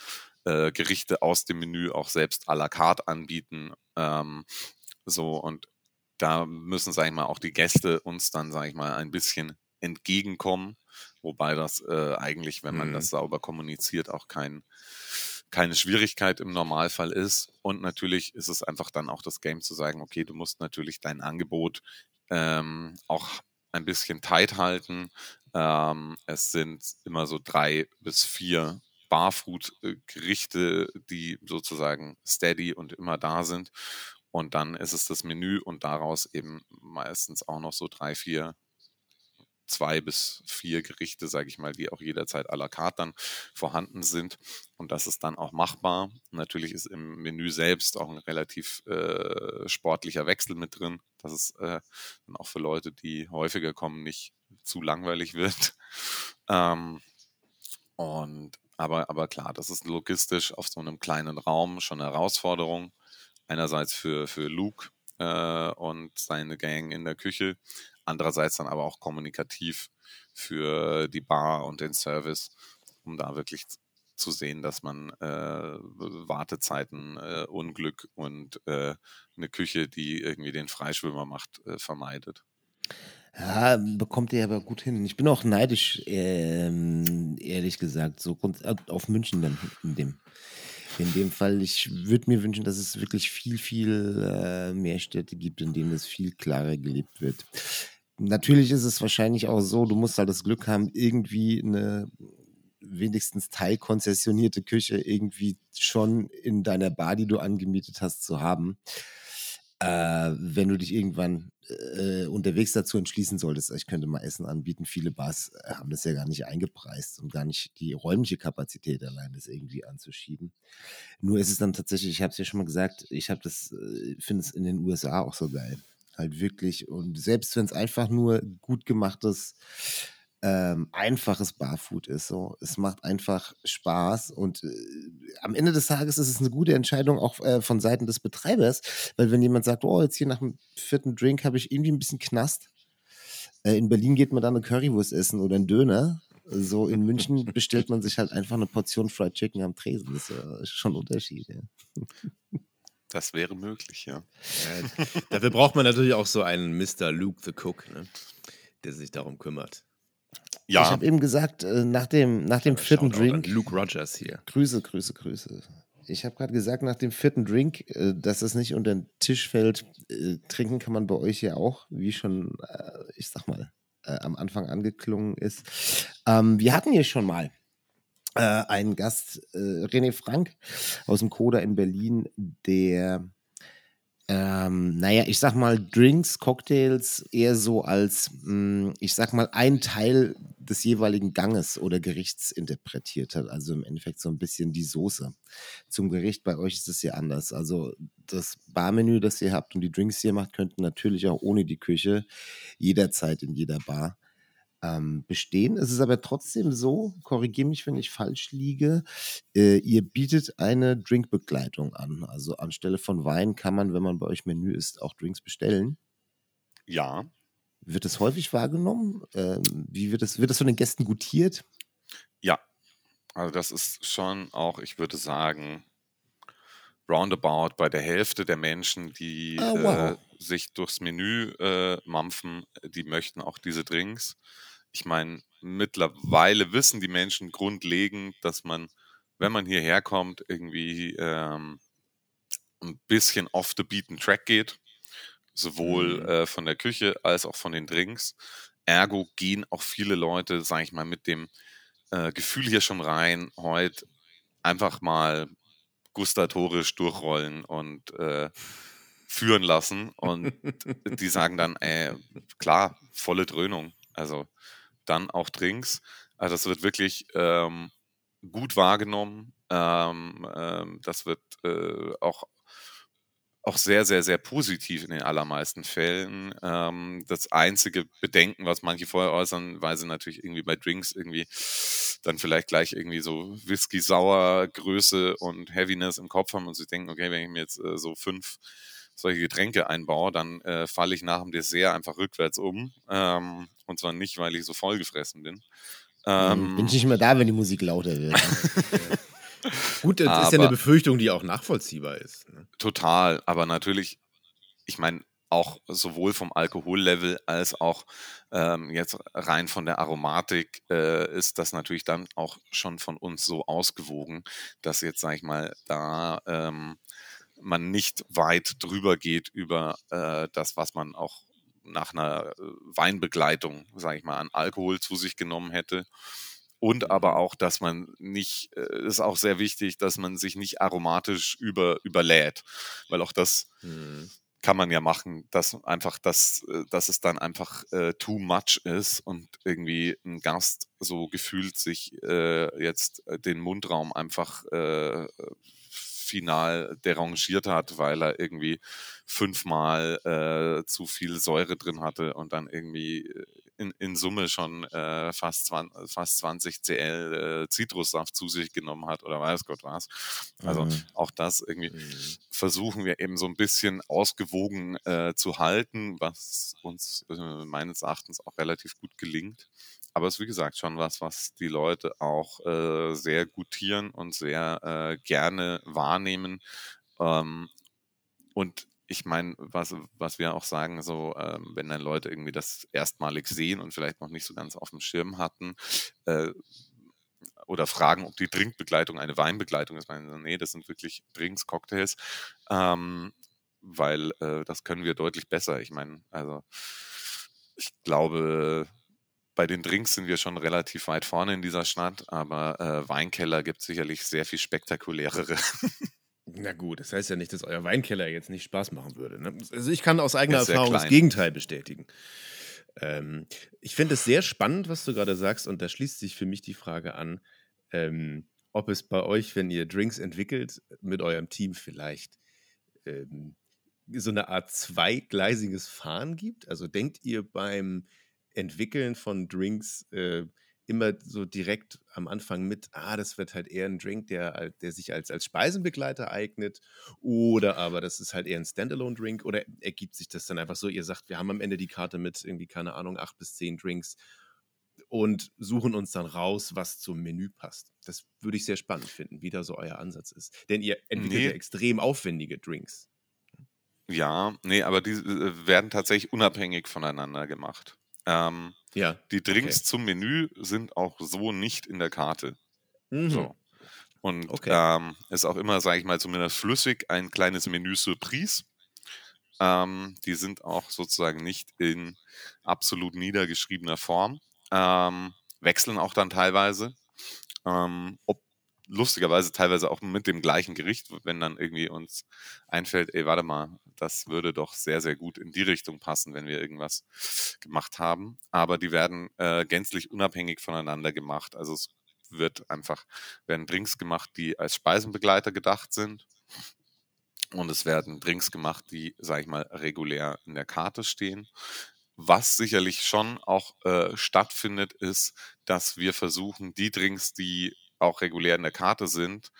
äh, Gerichte aus dem Menü auch selbst à la carte anbieten. Ähm, so und da müssen, sage ich mal, auch die Gäste uns dann, sage ich mal, ein bisschen entgegenkommen. Wobei das äh, eigentlich, wenn man Mhm. das sauber kommuniziert, auch kein, keine Schwierigkeit im Normalfall ist. Und natürlich ist es einfach dann auch das Game zu sagen, okay, du musst natürlich dein Angebot ähm, auch ein bisschen tight halten. Ähm, es sind immer so drei bis vier Barfood-Gerichte, die sozusagen steady und immer da sind. Und dann ist es das Menü und daraus eben meistens auch noch so drei, vier, zwei bis vier Gerichte, sage ich mal, die auch jederzeit à la carte dann vorhanden sind. Und das ist dann auch machbar. Natürlich ist im Menü selbst auch ein relativ äh, sportlicher Wechsel mit drin, dass es äh, dann auch für Leute, die häufiger kommen, nicht zu langweilig wird. <laughs> Ähm, und aber, aber klar, das ist logistisch auf so einem kleinen Raum schon eine Herausforderung. Einerseits für, für Luke äh, und seine Gang in der Küche, andererseits dann aber auch kommunikativ für die Bar und den Service, um da wirklich zu sehen, dass man äh, Wartezeiten, äh, Unglück und äh, eine Küche, die irgendwie den Freischwimmer macht, äh, vermeidet. Ja, bekommt ihr aber gut hin. Ich bin auch neidisch, ähm, ehrlich gesagt, so äh, auf München dann in dem, in dem Fall. Ich würde mir wünschen, dass es wirklich viel, viel äh, mehr Städte gibt, in denen das viel klarer gelebt wird. Natürlich ist es wahrscheinlich auch so, du musst halt das Glück haben, irgendwie eine wenigstens teilkonzessionierte Küche irgendwie schon in deiner Bar, die du angemietet hast, zu haben äh, wenn du dich irgendwann äh, unterwegs dazu entschließen solltest, ich könnte mal Essen anbieten. Viele Bars äh, haben das ja gar nicht eingepreist und gar nicht die räumliche Kapazität allein, das irgendwie anzuschieben. Nur ist es dann tatsächlich, ich habe es ja schon mal gesagt, ich habe das, äh, finde es in den USA auch so geil. Halt wirklich. Und selbst wenn es einfach nur gut gemachtes ähm, einfaches Barfood ist. So. Es macht einfach Spaß und äh, am Ende des Tages ist es eine gute Entscheidung auch äh, von Seiten des Betreibers, weil wenn jemand sagt, oh, jetzt hier nach dem vierten Drink habe ich irgendwie ein bisschen Knast. Äh, in Berlin geht man dann eine Currywurst essen oder einen Döner. So in München <laughs> bestellt man sich halt einfach eine Portion Fried Chicken am Tresen. Das ist schon ein Unterschied. Ja. Das wäre möglich, ja. Ja, dafür braucht man natürlich auch so einen Mr. Luke the Cook, ne? der sich darum kümmert. Ich Ja, habe eben gesagt, äh, nach dem, nach dem vierten Drink. Luke Rogers hier. Grüße, Grüße, Grüße. Ich habe gerade gesagt, nach dem vierten Drink, äh, dass es nicht unter den Tisch fällt. Äh, trinken kann man bei euch ja auch, wie schon, ich sag mal, am Anfang angeklungen ist. Ähm, wir hatten hier schon mal äh, einen Gast, äh, René Frank aus dem Coda in Berlin, der, ähm, naja, ich sag mal, Drinks, Cocktails eher so als, mh, ich sag mal, ein Teil des jeweiligen Ganges oder Gerichts interpretiert hat. Also im Endeffekt so ein bisschen die Soße zum Gericht. Bei euch ist es ja anders. Also das Barmenü, das ihr habt und die Drinks, die ihr macht, könnten natürlich auch ohne die Küche jederzeit in jeder Bar ähm, bestehen. Es ist aber trotzdem so, korrigiere mich, wenn ich falsch liege, äh, ihr bietet eine Drinkbegleitung an. Also anstelle von Wein kann man, wenn man bei euch Menü ist, auch Drinks bestellen. ja. Wird es häufig wahrgenommen? Ähm, wie wird es, wird es von den Gästen gutiert? Ja, also das ist schon auch, ich würde sagen, roundabout bei der Hälfte der Menschen, die Ah, wow. äh, sich durchs Menü äh, mampfen, die möchten auch diese Drinks. Ich meine, mittlerweile wissen die Menschen grundlegend, dass man, wenn man hierher kommt, irgendwie ähm, ein bisschen off the beaten track geht, sowohl Mhm. äh, von der Küche als auch von den Drinks. Ergo gehen auch viele Leute, sage ich mal, mit dem äh, Gefühl hier schon rein, heute einfach mal gustatorisch durchrollen und äh, führen lassen. Und die sagen dann, äh, klar, volle Dröhnung. Also dann auch Drinks. Also das wird wirklich ähm, gut wahrgenommen. Ähm, ähm, das wird äh, auch auch sehr, sehr, sehr positiv in den allermeisten Fällen. Ähm, das einzige Bedenken, was manche vorher äußern, weil sie natürlich irgendwie bei Drinks irgendwie dann vielleicht gleich irgendwie so Whisky, Sauer, Größe und Heaviness im Kopf haben und sie denken, okay, wenn ich mir jetzt äh, so fünf solche Getränke einbaue, dann äh, falle ich nach dem Dessert einfach rückwärts um. Ähm, und zwar nicht, weil ich so vollgefressen bin. Ähm, Bin ich nicht mehr da, wenn die Musik lauter wird. <laughs> Gut, das ist ja Aber- eine Befürchtung, die auch nachvollziehbar ist. Ne? Total, aber natürlich, ich meine, auch sowohl vom Alkohollevel als auch ähm, jetzt rein von der Aromatik äh, ist das natürlich dann auch schon von uns so ausgewogen, dass jetzt, sag ich mal, da ähm, man nicht weit drüber geht über äh, das, was man auch nach einer äh, Weinbegleitung, sage ich mal, an Alkohol zu sich genommen hätte. Und aber auch, dass man nicht, äh, ist auch sehr wichtig, dass man sich nicht aromatisch über, überlädt. Weil auch das Hm. kann man ja machen, dass einfach das, äh, dass es dann einfach äh, too much ist und irgendwie ein Gast so gefühlt sich äh, jetzt äh, den Mundraum einfach äh, final derangiert hat, weil er irgendwie fünfmal äh, zu viel Säure drin hatte und dann irgendwie äh, in, in Summe schon äh, fast, 20, fast 20 cl äh, Zitrussaft zu sich genommen hat oder weiß Gott was. Also Mhm. auch das irgendwie Mhm. versuchen wir eben so ein bisschen ausgewogen äh, zu halten, was uns äh, meines Erachtens auch relativ gut gelingt. Aber es ist wie gesagt schon was, was die Leute auch äh, sehr gutieren und sehr äh, gerne wahrnehmen. Ähm, und ich meine, was, was wir auch sagen, so, ähm, wenn dann Leute irgendwie das erstmalig sehen und vielleicht noch nicht so ganz auf dem Schirm hatten, äh, oder fragen, ob die Trinkbegleitung eine Weinbegleitung ist. Meinen sie, nee, das sind wirklich Drinks, Cocktails, ähm, weil äh, das können wir deutlich besser. Ich meine, also ich glaube, bei den Drinks sind wir schon relativ weit vorne in dieser Stadt, aber äh, Weinkeller gibt sicherlich sehr viel spektakulärere. <laughs> Na gut, das heißt ja nicht, dass euer Weinkeller jetzt nicht Spaß machen würde. Ne? Also ich kann aus eigener Er Erfahrung das klein. Gegenteil bestätigen. Ähm, ich finde es sehr spannend, was du gerade sagst, und da schließt sich für mich die Frage an, ähm, ob es bei euch, wenn ihr Drinks entwickelt, mit eurem Team vielleicht ähm, so eine Art zweigleisiges Fahren gibt. Also denkt ihr beim Entwickeln von Drinks äh, immer so direkt am Anfang mit, ah, das wird halt eher ein Drink, der, der sich als, als Speisenbegleiter eignet, oder aber das ist halt eher ein Standalone-Drink, oder ergibt sich das dann einfach so, ihr sagt, wir haben am Ende die Karte mit irgendwie, keine Ahnung, acht bis zehn Drinks und suchen uns dann raus, was zum Menü passt. Das würde ich sehr spannend finden, wie da so euer Ansatz ist. Denn ihr entwickelt Nee. ja extrem aufwendige Drinks. ja, nee, aber die äh, werden tatsächlich unabhängig voneinander gemacht. Ähm, Ja. die Drinks Okay. zum Menü sind auch so nicht in der Karte. Mhm. So. Und Okay. ähm, ist auch immer, sage ich mal, zumindest flüssig ein kleines Menü Surprise. Ähm, die sind auch sozusagen nicht in absolut niedergeschriebener Form. Ähm, wechseln auch dann teilweise. Ähm, ob lustigerweise teilweise auch mit dem gleichen Gericht, wenn dann irgendwie uns einfällt, ey, warte mal, das würde doch sehr, sehr gut in die Richtung passen, wenn wir irgendwas gemacht haben. Aber die werden äh, gänzlich unabhängig voneinander gemacht. Also es wird einfach, werden Drinks gemacht, die als Speisenbegleiter gedacht sind. Und es werden Drinks gemacht, die, sag ich mal, regulär in der Karte stehen. Was sicherlich schon auch äh, stattfindet, ist, dass wir versuchen, die Drinks, die auch regulär in der Karte sind,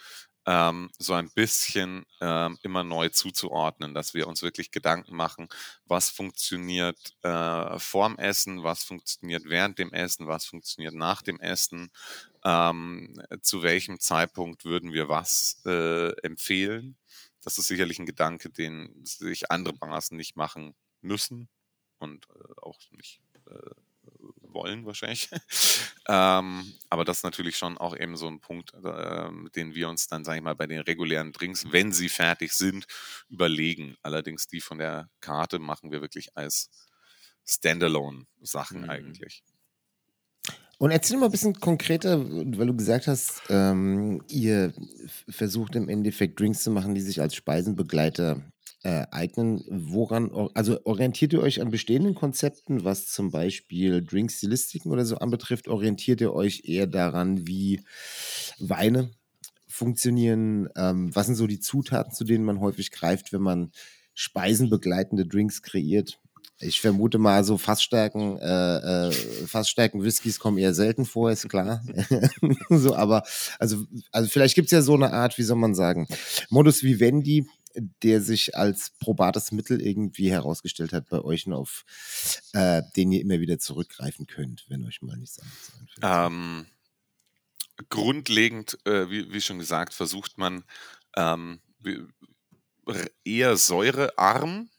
ähm, so ein bisschen ähm, immer neu zuzuordnen, dass wir uns wirklich Gedanken machen, was funktioniert äh, vorm Essen, was funktioniert während dem Essen, was funktioniert nach dem Essen, ähm, zu welchem Zeitpunkt würden wir was äh, empfehlen. Das ist sicherlich ein Gedanke, den sich andere Bars nicht machen müssen und äh, auch nicht äh, wollen wahrscheinlich. <laughs> ähm, aber das ist natürlich schon auch eben so ein Punkt, äh, den wir uns dann, sage ich mal, bei den regulären Drinks, wenn sie fertig sind, überlegen. Allerdings die von der Karte machen wir wirklich als Standalone-Sachen Mhm. eigentlich. Und erzähl mal ein bisschen konkreter, weil du gesagt hast, ähm, ihr versucht im Endeffekt Drinks zu machen, die sich als Speisenbegleiter äh, eignen. Woran, or- also orientiert ihr euch an bestehenden Konzepten, was zum Beispiel Drinkstilistiken oder so anbetrifft? Orientiert ihr euch eher daran, wie Weine funktionieren? Ähm, was sind so die Zutaten, zu denen man häufig greift, wenn man speisenbegleitende Drinks kreiert? Ich vermute mal, so Fassstärken, äh, äh, Fassstärken Whiskys kommen eher selten vor, ist klar. <laughs> so, aber also, also vielleicht gibt's ja so eine Art, wie soll man sagen, Modus Vivendi, der sich als probates Mittel irgendwie herausgestellt hat bei euch und auf äh, den ihr immer wieder zurückgreifen könnt, wenn euch mal nichts anderes einfällt. Ähm, grundlegend, äh, wie, wie schon gesagt, versucht man ähm, eher säurearm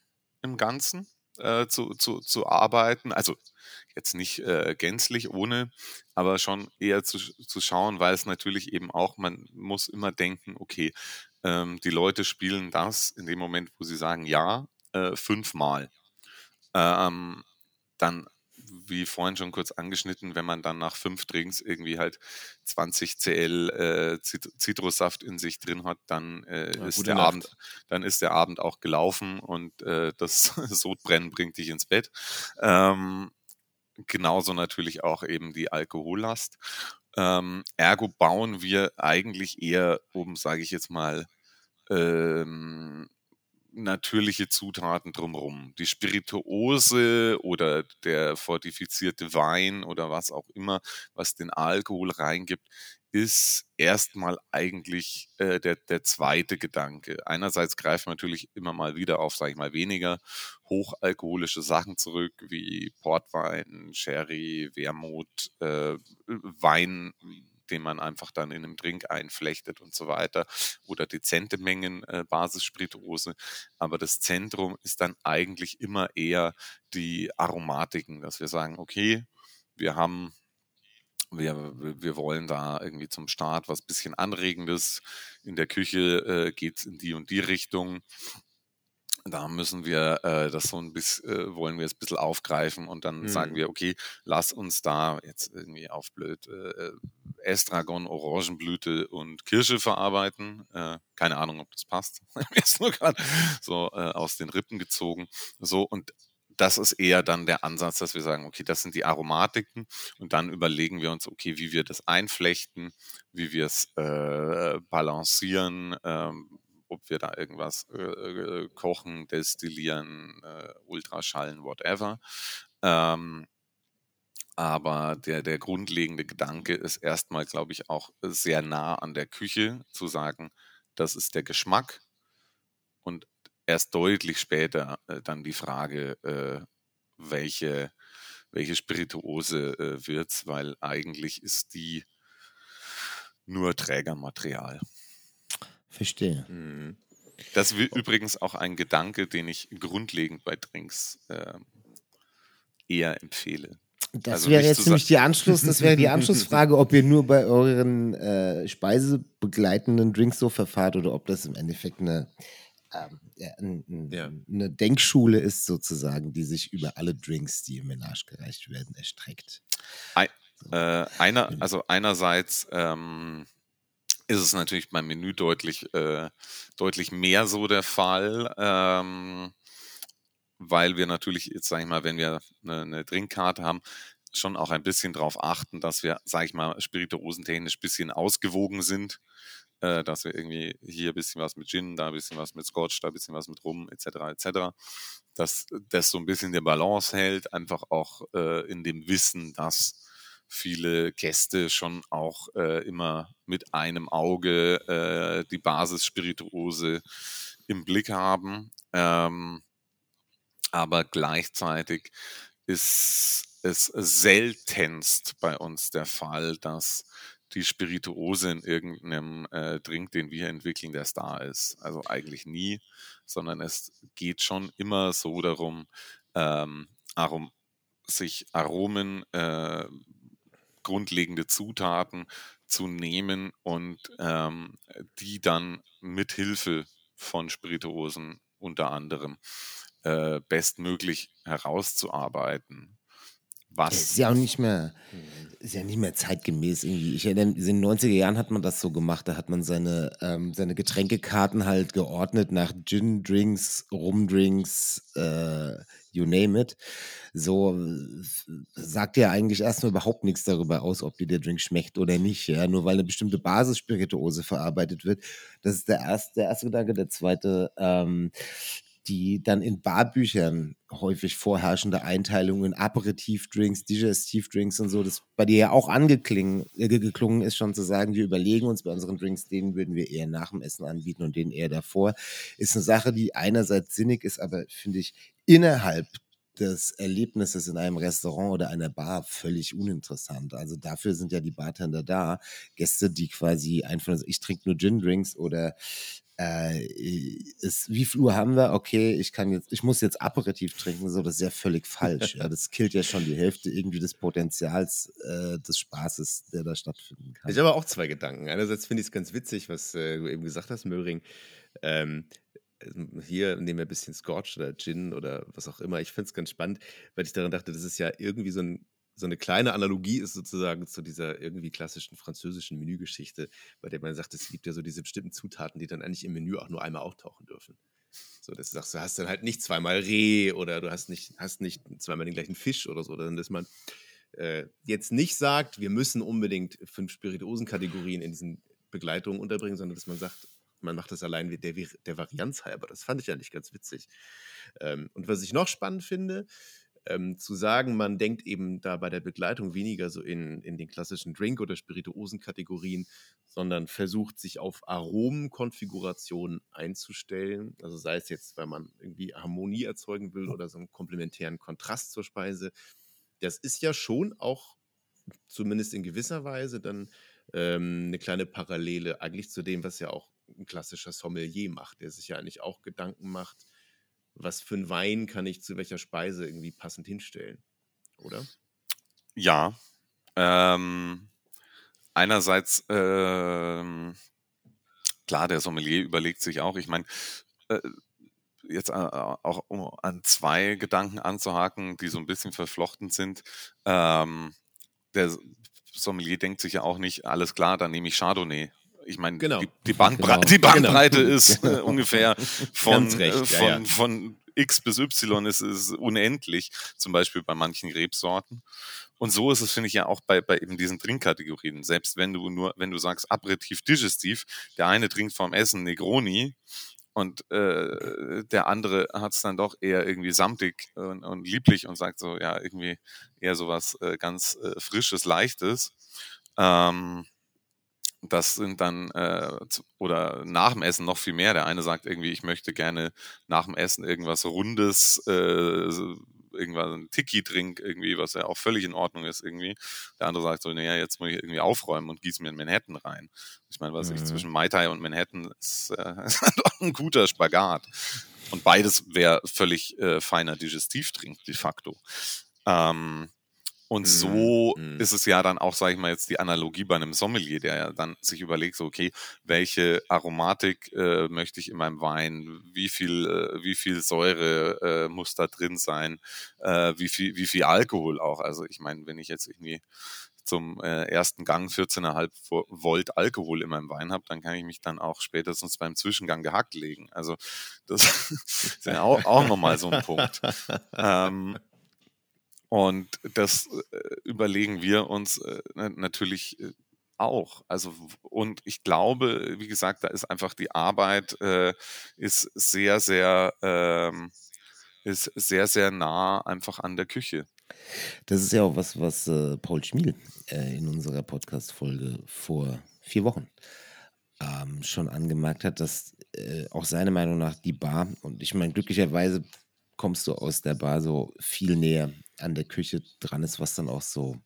im Ganzen äh, zu, zu, zu arbeiten. Also jetzt nicht äh, gänzlich ohne, aber schon eher zu, zu schauen, weil es natürlich eben auch, man muss immer denken, okay, ähm, die Leute spielen das in dem Moment, wo sie sagen ja, äh, fünfmal. Ähm, dann, wie vorhin schon kurz angeschnitten, wenn man dann nach fünf Drinks irgendwie halt 20 Cl äh, Zit Zitrussaft in sich drin hat, dann äh, Ja, ist der Nacht. Abend, dann ist der Abend auch gelaufen und äh, das <laughs> Sodbrennen bringt dich ins Bett. Ähm, genauso natürlich auch eben die Alkohollast. Ähm, ergo bauen wir eigentlich eher um, sage ich jetzt mal, ähm, natürliche Zutaten drumherum. Die Spirituose oder der fortifizierte Wein oder was auch immer, was den Alkohol reingibt, ist erstmal eigentlich äh, der, der zweite Gedanke. Einerseits greift man natürlich immer mal wieder auf, sage ich mal, weniger hochalkoholische Sachen zurück, wie Portwein, Sherry, Wermut, äh, Wein, den man einfach dann in einem Drink einflechtet und so weiter oder dezente Mengen äh, Basisspirituose. Aber das Zentrum ist dann eigentlich immer eher die Aromatiken, dass wir sagen, okay, wir haben wir, wir wollen da irgendwie zum Start was bisschen Anregendes. In der Küche äh, geht es in die und die Richtung. Da müssen wir äh, das so ein bisschen, äh, wollen wir es ein bisschen aufgreifen und dann sagen Mhm. wir, okay, lass uns da jetzt irgendwie auf blöd äh, Estragon, Orangenblüte und Kirsche verarbeiten. Äh, keine Ahnung, ob das passt. <laughs> Mir ist nur gerade so äh, aus den Rippen gezogen. So und das ist eher dann der Ansatz, dass wir sagen, okay, das sind die Aromatiken und dann überlegen wir uns, okay, wie wir das einflechten, wie wir es äh, balancieren, ähm, ob wir da irgendwas äh, äh, kochen, destillieren, äh, Ultraschallen, whatever. Ähm, aber der, der grundlegende Gedanke ist erstmal, glaube ich, auch sehr nah an der Küche zu sagen, das ist der Geschmack und erst deutlich später äh, dann die Frage, äh, welche, welche Spirituose äh, wird's, weil eigentlich ist die nur Trägermaterial. Verstehe. Mhm. Das ist übrigens auch ein Gedanke, den ich grundlegend bei Drinks äh, eher empfehle. Das Also wäre jetzt nämlich die Anschluss, das wäre die Anschlussfrage, ob ihr nur bei euren äh, speisebegleitenden Drinks so verfahrt oder ob das im Endeffekt eine, ähm, ein, ein, Ja. eine Denkschule ist sozusagen, die sich über alle Drinks, die im Menage gereicht werden, erstreckt. Ei- Äh, einer, also einerseits ähm, ist es natürlich beim Menü deutlich, äh, deutlich mehr so der Fall, ähm, weil wir natürlich jetzt, sage ich mal, wenn wir eine, eine Drinkkarte haben, schon auch ein bisschen darauf achten, dass wir, sage ich mal, spirituosentechnisch ein bisschen ausgewogen sind, äh, dass wir irgendwie hier ein bisschen was mit Gin, da ein bisschen was mit Scotch, da ein bisschen was mit Rum, etc., etc., dass das so ein bisschen die Balance hält, einfach auch äh, in dem Wissen, dass viele Gäste schon auch äh, immer mit einem Auge äh, die Basisspirituose im Blick haben. Ähm, aber gleichzeitig ist es seltenst bei uns der Fall, dass die Spirituose in irgendeinem äh, Drink, den wir entwickeln, der Star ist. Also eigentlich nie, sondern es geht schon immer so darum, ähm, Arom sich Aromen, äh, grundlegende Zutaten zu nehmen und ähm, die dann mit Hilfe von Spirituosen unter anderem äh, bestmöglich herauszuarbeiten. Was. ist ja auch nicht mehr, ist ja nicht mehr zeitgemäß irgendwie. Ich erinnere, in den 90er Jahren hat man das so gemacht, da hat man seine, ähm, seine Getränkekarten halt geordnet nach Gin Drinks, Rumdrinks, äh, you name it. So äh, sagt ja eigentlich erstmal überhaupt nichts darüber aus, ob dir der Drink schmeckt oder nicht. Ja? Nur weil eine bestimmte Basisspirituose verarbeitet wird. Das ist der erste, der erste Gedanke. Der zweite, ähm, die dann in Barbüchern häufig vorherrschende Einteilungen in Aperitivdrinks, Digestivdrinks und so, das bei dir ja auch angeklungen äh, ist, schon zu sagen, wir überlegen uns bei unseren Drinks, den würden wir eher nach dem Essen anbieten und den eher davor, ist eine Sache, die einerseits sinnig ist, aber finde ich innerhalb des Erlebnisses in einem Restaurant oder einer Bar völlig uninteressant. Also dafür sind ja die Bartender da, Gäste, die quasi einfach, ich trinke nur Gin-Drinks oder äh, ist, wie viel Uhr haben wir? Okay, ich kann jetzt, ich muss jetzt Aperitif trinken, so, das ist ja völlig falsch. <laughs> Ja, das killt ja schon die Hälfte irgendwie des Potenzials äh, des Spaßes, der da stattfinden kann. Ich habe auch zwei Gedanken. Einerseits finde ich es ganz witzig, was äh, du eben gesagt hast, Möhring. Ähm, hier nehmen wir ein bisschen Scotch oder Gin oder was auch immer. Ich finde es ganz spannend, weil ich daran dachte, das ist ja irgendwie so, ein, so eine kleine Analogie ist sozusagen zu dieser irgendwie klassischen französischen Menügeschichte, bei der man sagt, es gibt ja so diese bestimmten Zutaten, die dann eigentlich im Menü auch nur einmal auftauchen dürfen. So, dass du sagst, du hast dann halt nicht zweimal Reh oder du hast nicht, hast nicht zweimal den gleichen Fisch oder so, sondern dass man äh, jetzt nicht sagt, wir müssen unbedingt fünf Spirituosenkategorien in diesen Begleitungen unterbringen, sondern dass man sagt, man macht das allein der, der Varianz halber. Das fand ich eigentlich ganz witzig. Ähm, und was ich noch spannend finde, ähm, zu sagen, man denkt eben da bei der Begleitung weniger so in, in den klassischen Drink- oder Spirituosenkategorien, sondern versucht sich auf Aromenkonfigurationen einzustellen. Also sei es jetzt, weil man irgendwie Harmonie erzeugen will oder so einen komplementären Kontrast zur Speise. Das ist ja schon auch zumindest in gewisser Weise dann ähm, eine kleine Parallele eigentlich zu dem, was ja auch ein klassischer Sommelier macht, der sich ja eigentlich auch Gedanken macht, was für ein Wein kann ich zu welcher Speise irgendwie passend hinstellen, oder? Ja. Ähm, einerseits, ähm, klar, der Sommelier überlegt sich auch, ich meine, äh, jetzt äh, auch um an zwei Gedanken anzuhaken, die so ein bisschen verflochten sind. Ähm, der Sommelier denkt sich ja auch nicht, alles klar, dann nehme ich Chardonnay. Ich meine, Genau. die, die, Bandbre Genau. die Bandbreite Genau. ist <laughs> äh, ungefähr von, recht, äh, ja, von, ja. von X bis Y ist es unendlich, zum Beispiel bei manchen Rebsorten. Und so ist es, finde ich, ja auch bei, bei eben diesen Trinkkategorien. Selbst wenn du nur, wenn du sagst Aperitif, Digestiv, der eine trinkt vorm Essen Negroni und äh, der andere hat es dann doch eher irgendwie samtig und, und lieblich und sagt so, ja, irgendwie eher sowas äh, ganz äh, Frisches, Leichtes. Ähm, das sind dann, äh, oder nach dem Essen noch viel mehr. Der eine sagt irgendwie, ich möchte gerne nach dem Essen irgendwas Rundes, äh, irgendwas, ein Tiki-Drink irgendwie, was ja auch völlig in Ordnung ist irgendwie. Der andere sagt so, naja, jetzt muss ich irgendwie aufräumen und gieße mir einen Manhattan rein. Ich meine, was ich Mhm. zwischen Mai Tai und Manhattan ist, äh, <laughs> ist doch ein guter Spagat. Und beides wäre völlig äh, feiner Digestivdrink de facto. Ähm, und Mhm, so mhm. ist es ja dann auch, sage ich mal, jetzt die Analogie bei einem Sommelier, der ja dann sich überlegt, so, okay, welche Aromatik äh, möchte ich in meinem Wein, wie viel, äh, wie viel Säure äh, muss da drin sein, äh, wie, viel, wie viel Alkohol auch. Also ich meine, wenn ich jetzt irgendwie zum äh, ersten Gang 14,5 Vo- Volt Alkohol in meinem Wein habe, dann kann ich mich dann auch spätestens beim Zwischengang gehackt legen. Also das <laughs> ist ja auch, auch nochmal so ein Punkt. Ähm, und das äh, überlegen wir uns äh, na- natürlich äh, auch. Also und ich glaube, wie gesagt, da ist einfach die Arbeit äh, ist sehr, sehr ähm, ist sehr, sehr nah einfach an der Küche. Das ist ja auch was, was äh, Paul Schmiel äh, in unserer Podcast-Folge vor vier Wochen ähm, schon angemerkt hat, dass auch seiner Meinung nach die Bar, und ich meine, glücklicherweise kommst du aus der Bar so viel näher an der Küche dran ist, was dann auch so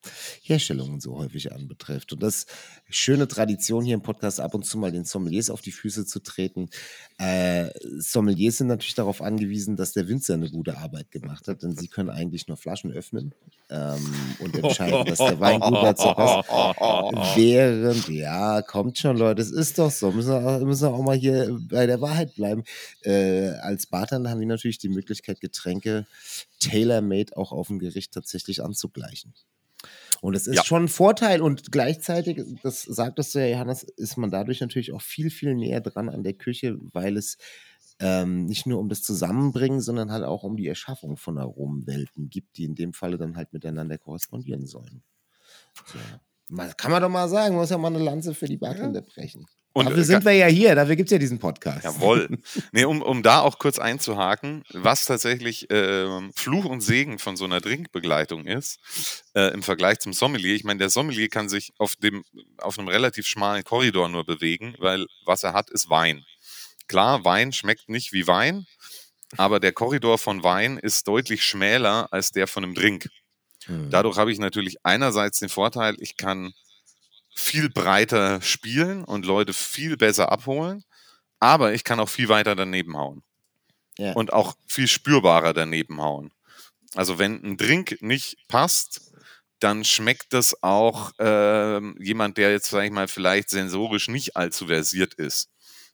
Herstellungen so häufig anbetrifft. Und das schöne Tradition hier im Podcast ab und zu mal den Sommeliers auf die Füße zu treten. Äh, Sommeliers sind natürlich darauf angewiesen, dass der Winzer eine gute Arbeit gemacht hat, denn sie können eigentlich nur Flaschen öffnen ähm, und entscheiden, dass der Wein gut dazu passt. Während, ja, kommt schon, Leute, es ist doch so, müssen wir, müssen wir auch mal hier bei der Wahrheit bleiben. Äh, als Bartender haben wir natürlich die Möglichkeit, Getränke tailor-made auch auf dem Gericht tatsächlich anzugleichen. Und es ist Ja. schon ein Vorteil und gleichzeitig, das sagtest du ja, Johannes, ist man dadurch natürlich auch viel, viel näher dran an der Küche, weil es ähm, nicht nur um das Zusammenbringen, sondern halt auch um die Erschaffung von Aromenwelten gibt, die in dem Falle dann halt miteinander korrespondieren sollen. So. Kann man doch mal sagen, muss ja mal eine Lanze für die Bartender brechen. Und, dafür äh, sind wir ja hier, dafür gibt es ja diesen Podcast. Jawohl. Nee, um, um da auch kurz einzuhaken, was tatsächlich ähm, Fluch und Segen von so einer Trinkbegleitung ist, äh, im Vergleich zum Sommelier. Ich meine, der Sommelier kann sich auf, dem, auf einem relativ schmalen Korridor nur bewegen, weil was er hat, ist Wein. Klar, Wein schmeckt nicht wie Wein, aber der Korridor von Wein ist deutlich schmäler als der von einem Drink. Hm. Dadurch habe ich natürlich einerseits den Vorteil, ich kann viel breiter spielen und Leute viel besser abholen, aber ich kann auch viel weiter daneben hauen Ja. und auch viel spürbarer daneben hauen. Also wenn ein Drink nicht passt, dann schmeckt das auch ähm, jemand, der jetzt, sag ich mal, vielleicht sensorisch nicht allzu versiert ist.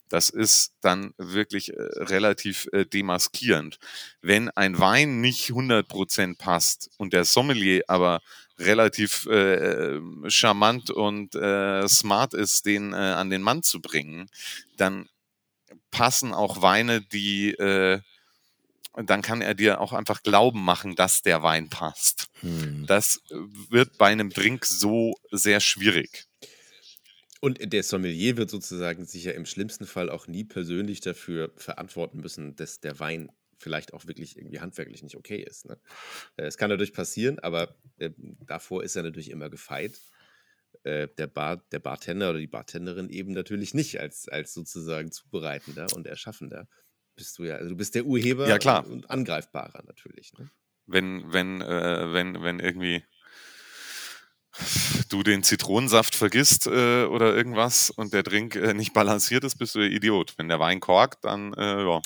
Das ist dann wirklich äh, relativ äh, demaskierend. Wenn ein Wein nicht 100% passt und der Sommelier aber relativ äh, charmant und äh, smart ist, den äh, an den Mann zu bringen, dann passen auch Weine, die äh, dann kann er dir auch einfach glauben machen, dass der Wein passt. Hm. Das wird bei einem Drink so sehr schwierig. Und der Sommelier wird sozusagen sich ja im schlimmsten Fall auch nie persönlich dafür verantworten müssen, dass der Wein vielleicht auch wirklich irgendwie handwerklich nicht okay ist. Ne? Äh, Es kann natürlich passieren, aber äh, davor ist er natürlich immer gefeit. Äh, der, Bar, der Bartender oder die Bartenderin eben natürlich nicht als, als sozusagen Zubereitender und Erschaffender. Bist du ja, also du bist der Urheber Ja, klar. Und, und Angreifbarer natürlich. Ne? Wenn, wenn, äh, wenn, wenn irgendwie du den Zitronensaft vergisst äh, oder irgendwas und der Drink äh, nicht balanciert ist, bist du der Idiot. Wenn der Wein korkt, dann äh, ja,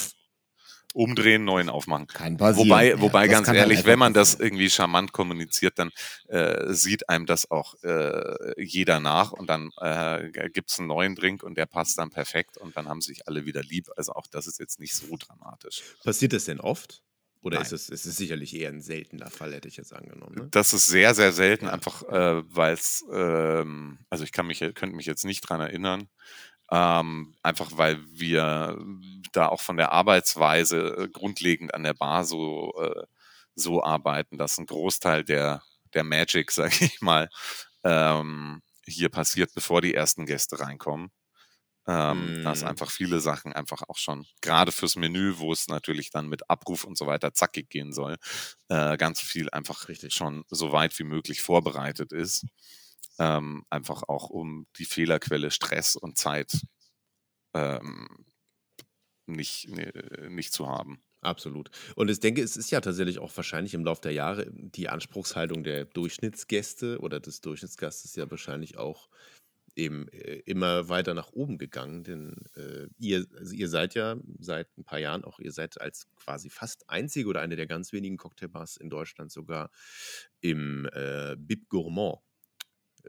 umdrehen, neuen aufmachen. Kann passieren. Wobei, Ja, wobei das ganz ehrlich, wenn man das irgendwie charmant kommuniziert, dann äh, sieht einem das auch äh, jeder nach und dann äh, gibt es einen neuen Drink und der passt dann perfekt und dann haben sich alle wieder lieb. Also auch das ist jetzt nicht so dramatisch. Passiert das denn oft? Oder Nein. ist es, ist es sicherlich eher ein seltener Fall, hätte ich jetzt angenommen. Ne? Das ist sehr, sehr selten, Ja. einfach äh, weil es, ähm, also ich kann mich, könnte mich jetzt nicht dran erinnern, ähm, einfach weil wir da auch von der Arbeitsweise äh, grundlegend an der Bar so, äh, so arbeiten, dass ein Großteil der, der Magic, <laughs> sage ich mal, ähm, hier passiert, bevor die ersten Gäste reinkommen. Ähm, Dass Mm. einfach viele Sachen einfach auch schon, gerade fürs Menü, wo es natürlich dann mit Abruf und so weiter zackig gehen soll, äh, ganz viel einfach Richtig. schon so weit wie möglich vorbereitet ist. Ähm, einfach auch um die Fehlerquelle Stress und Zeit ähm, nicht, ne- nicht zu haben. Absolut. Und ich denke, es ist ja tatsächlich auch wahrscheinlich im Laufe der Jahre die Anspruchshaltung der Durchschnittsgäste oder des Durchschnittsgastes ja wahrscheinlich auch eben äh, immer weiter nach oben gegangen. Denn äh, ihr, also ihr seid ja seit ein paar Jahren auch, ihr seid als quasi fast einzige oder eine der ganz wenigen Cocktailbars in Deutschland sogar im äh, Bib Gourmand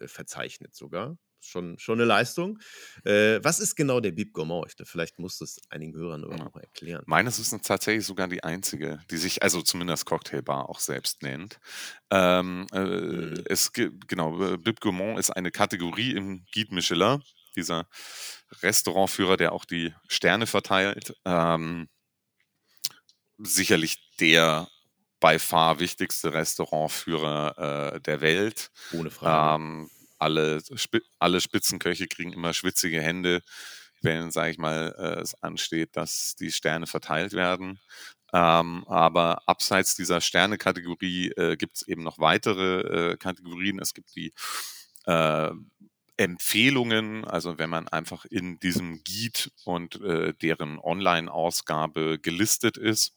verzeichnet sogar. Schon, schon eine Leistung. Äh, was ist genau der Bib Gourmand? Vielleicht musst du es einigen Hörern Ja. noch erklären. Meines Wissens tatsächlich sogar die einzige, die sich also zumindest Cocktailbar auch selbst nennt. Ähm, äh, Mhm. es gibt, genau, äh, Bib Gourmand ist eine Kategorie im Guide Michelin, dieser Restaurantführer, der auch die Sterne verteilt. Ähm, sicherlich der by far wichtigste Restaurantführer äh, der Welt. Ohne Frage. Ähm, alle, alle Spitzenköche kriegen immer schwitzige Hände, wenn, sage ich mal, äh, es ansteht, dass die Sterne verteilt werden. Ähm, aber abseits dieser Sterne-Kategorie äh, gibt es eben noch weitere äh, Kategorien. Es gibt die äh, Empfehlungen, also wenn man einfach in diesem Guide und äh, deren Online-Ausgabe gelistet ist.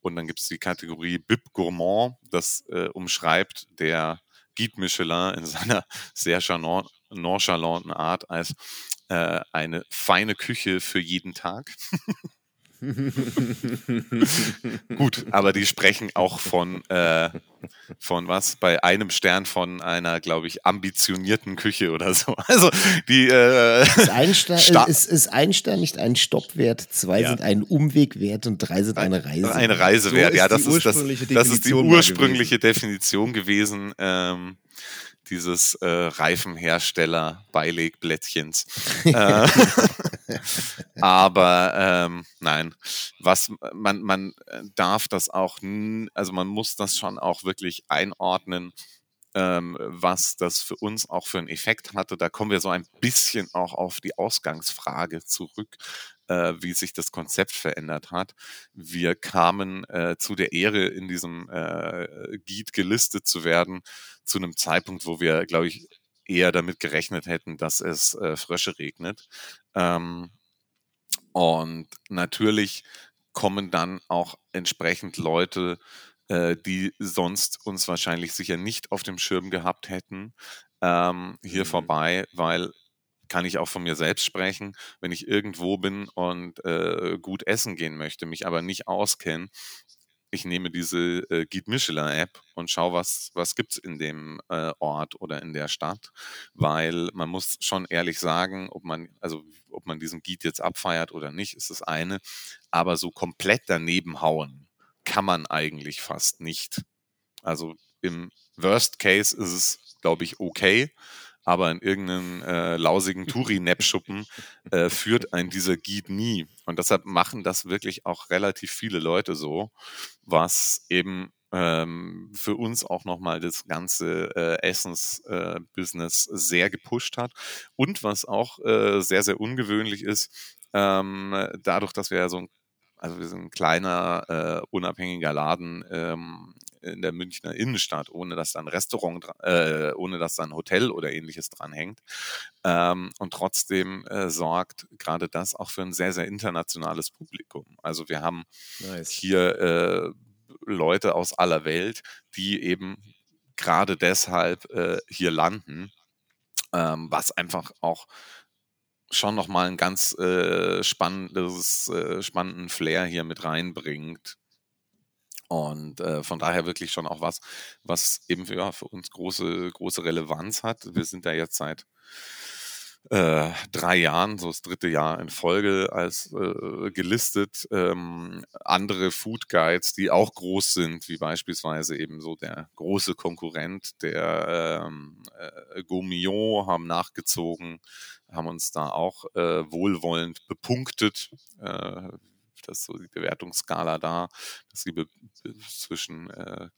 Und dann gibt es die Kategorie Bib Gourmand, das äh, umschreibt der Guide Michelin in seiner <laughs> sehr nonchalanten Art als äh, eine feine Küche für jeden Tag. <laughs> <laughs> Gut, aber die sprechen auch von, äh, von was? Bei einem Stern von einer, glaube ich, ambitionierten Küche oder so. <laughs> Also die äh, Ist ein, Stern, ist, ist ein Stern nicht ein Stoppwert, zwei Ja. sind ein Umwegwert und drei sind eine Reise. eine Reise So wert. Ja, das ist, das, ursprüngliche das ist die ursprüngliche Definition gewesen. Ähm, dieses äh, Reifenhersteller-Beilegblättchens. <laughs> äh, <laughs> aber ähm, nein, was man, man darf das auch, also man muss das schon auch wirklich einordnen, ähm, was das für uns auch für einen Effekt hatte. Da kommen wir so ein bisschen auch auf die Ausgangsfrage zurück, äh, wie sich das Konzept verändert hat. Wir kamen äh, zu der Ehre, in diesem äh, Guide gelistet zu werden, zu einem Zeitpunkt, wo wir, glaube ich, eher damit gerechnet hätten, dass es äh, Frösche regnet. Ähm, und natürlich kommen dann auch entsprechend Leute, äh, die sonst uns wahrscheinlich sicher nicht auf dem Schirm gehabt hätten, ähm, hier Mhm. vorbei, weil kann ich auch von mir selbst sprechen, wenn ich irgendwo bin und äh, gut essen gehen möchte, mich aber nicht auskenne, ich nehme diese äh, Guide Michelin App und schaue, was, was gibt's in dem äh, Ort oder in der Stadt, weil man muss schon ehrlich sagen, ob man, also ob man diesen Guide jetzt abfeiert oder nicht, ist das eine, aber so komplett daneben hauen kann man eigentlich fast nicht. Also im Worst Case ist es, glaube ich, okay, aber in irgendeinem äh, lausigen Touri-Nap-Schuppen äh, führt ein dieser Guide nie. Und deshalb machen das wirklich auch relativ viele Leute so, was eben ähm, für uns auch nochmal das ganze äh, Essens-Business sehr gepusht hat. Und was auch äh, sehr, sehr ungewöhnlich ist, ähm, dadurch, dass wir ja so ein also wir sind ein kleiner, äh, unabhängiger Laden ähm, in der Münchner Innenstadt, ohne dass da ein Restaurant, äh, ohne dass da ein Hotel oder ähnliches dranhängt. Ähm, und trotzdem äh, sorgt gerade das auch für ein sehr, sehr internationales Publikum. Also wir haben Nice. hier äh, Leute aus aller Welt, die eben gerade deshalb äh, hier landen, ähm, was einfach auch schon nochmal ein ganz äh, spannendes, äh, spannenden Flair hier mit reinbringt. Und äh, von daher wirklich schon auch was, was eben für, ja, für uns große, große Relevanz hat. Wir sind da jetzt seit äh, drei Jahren, so das dritte Jahr in Folge, als äh, gelistet. Ähm, andere Food Guides, die auch groß sind, wie beispielsweise eben so der große Konkurrent, der ähm, äh, Gourmillon, haben nachgezogen, haben uns da auch äh, wohlwollend bepunktet. Äh, das ist so die Bewertungsskala da, dass sie zwischen äh,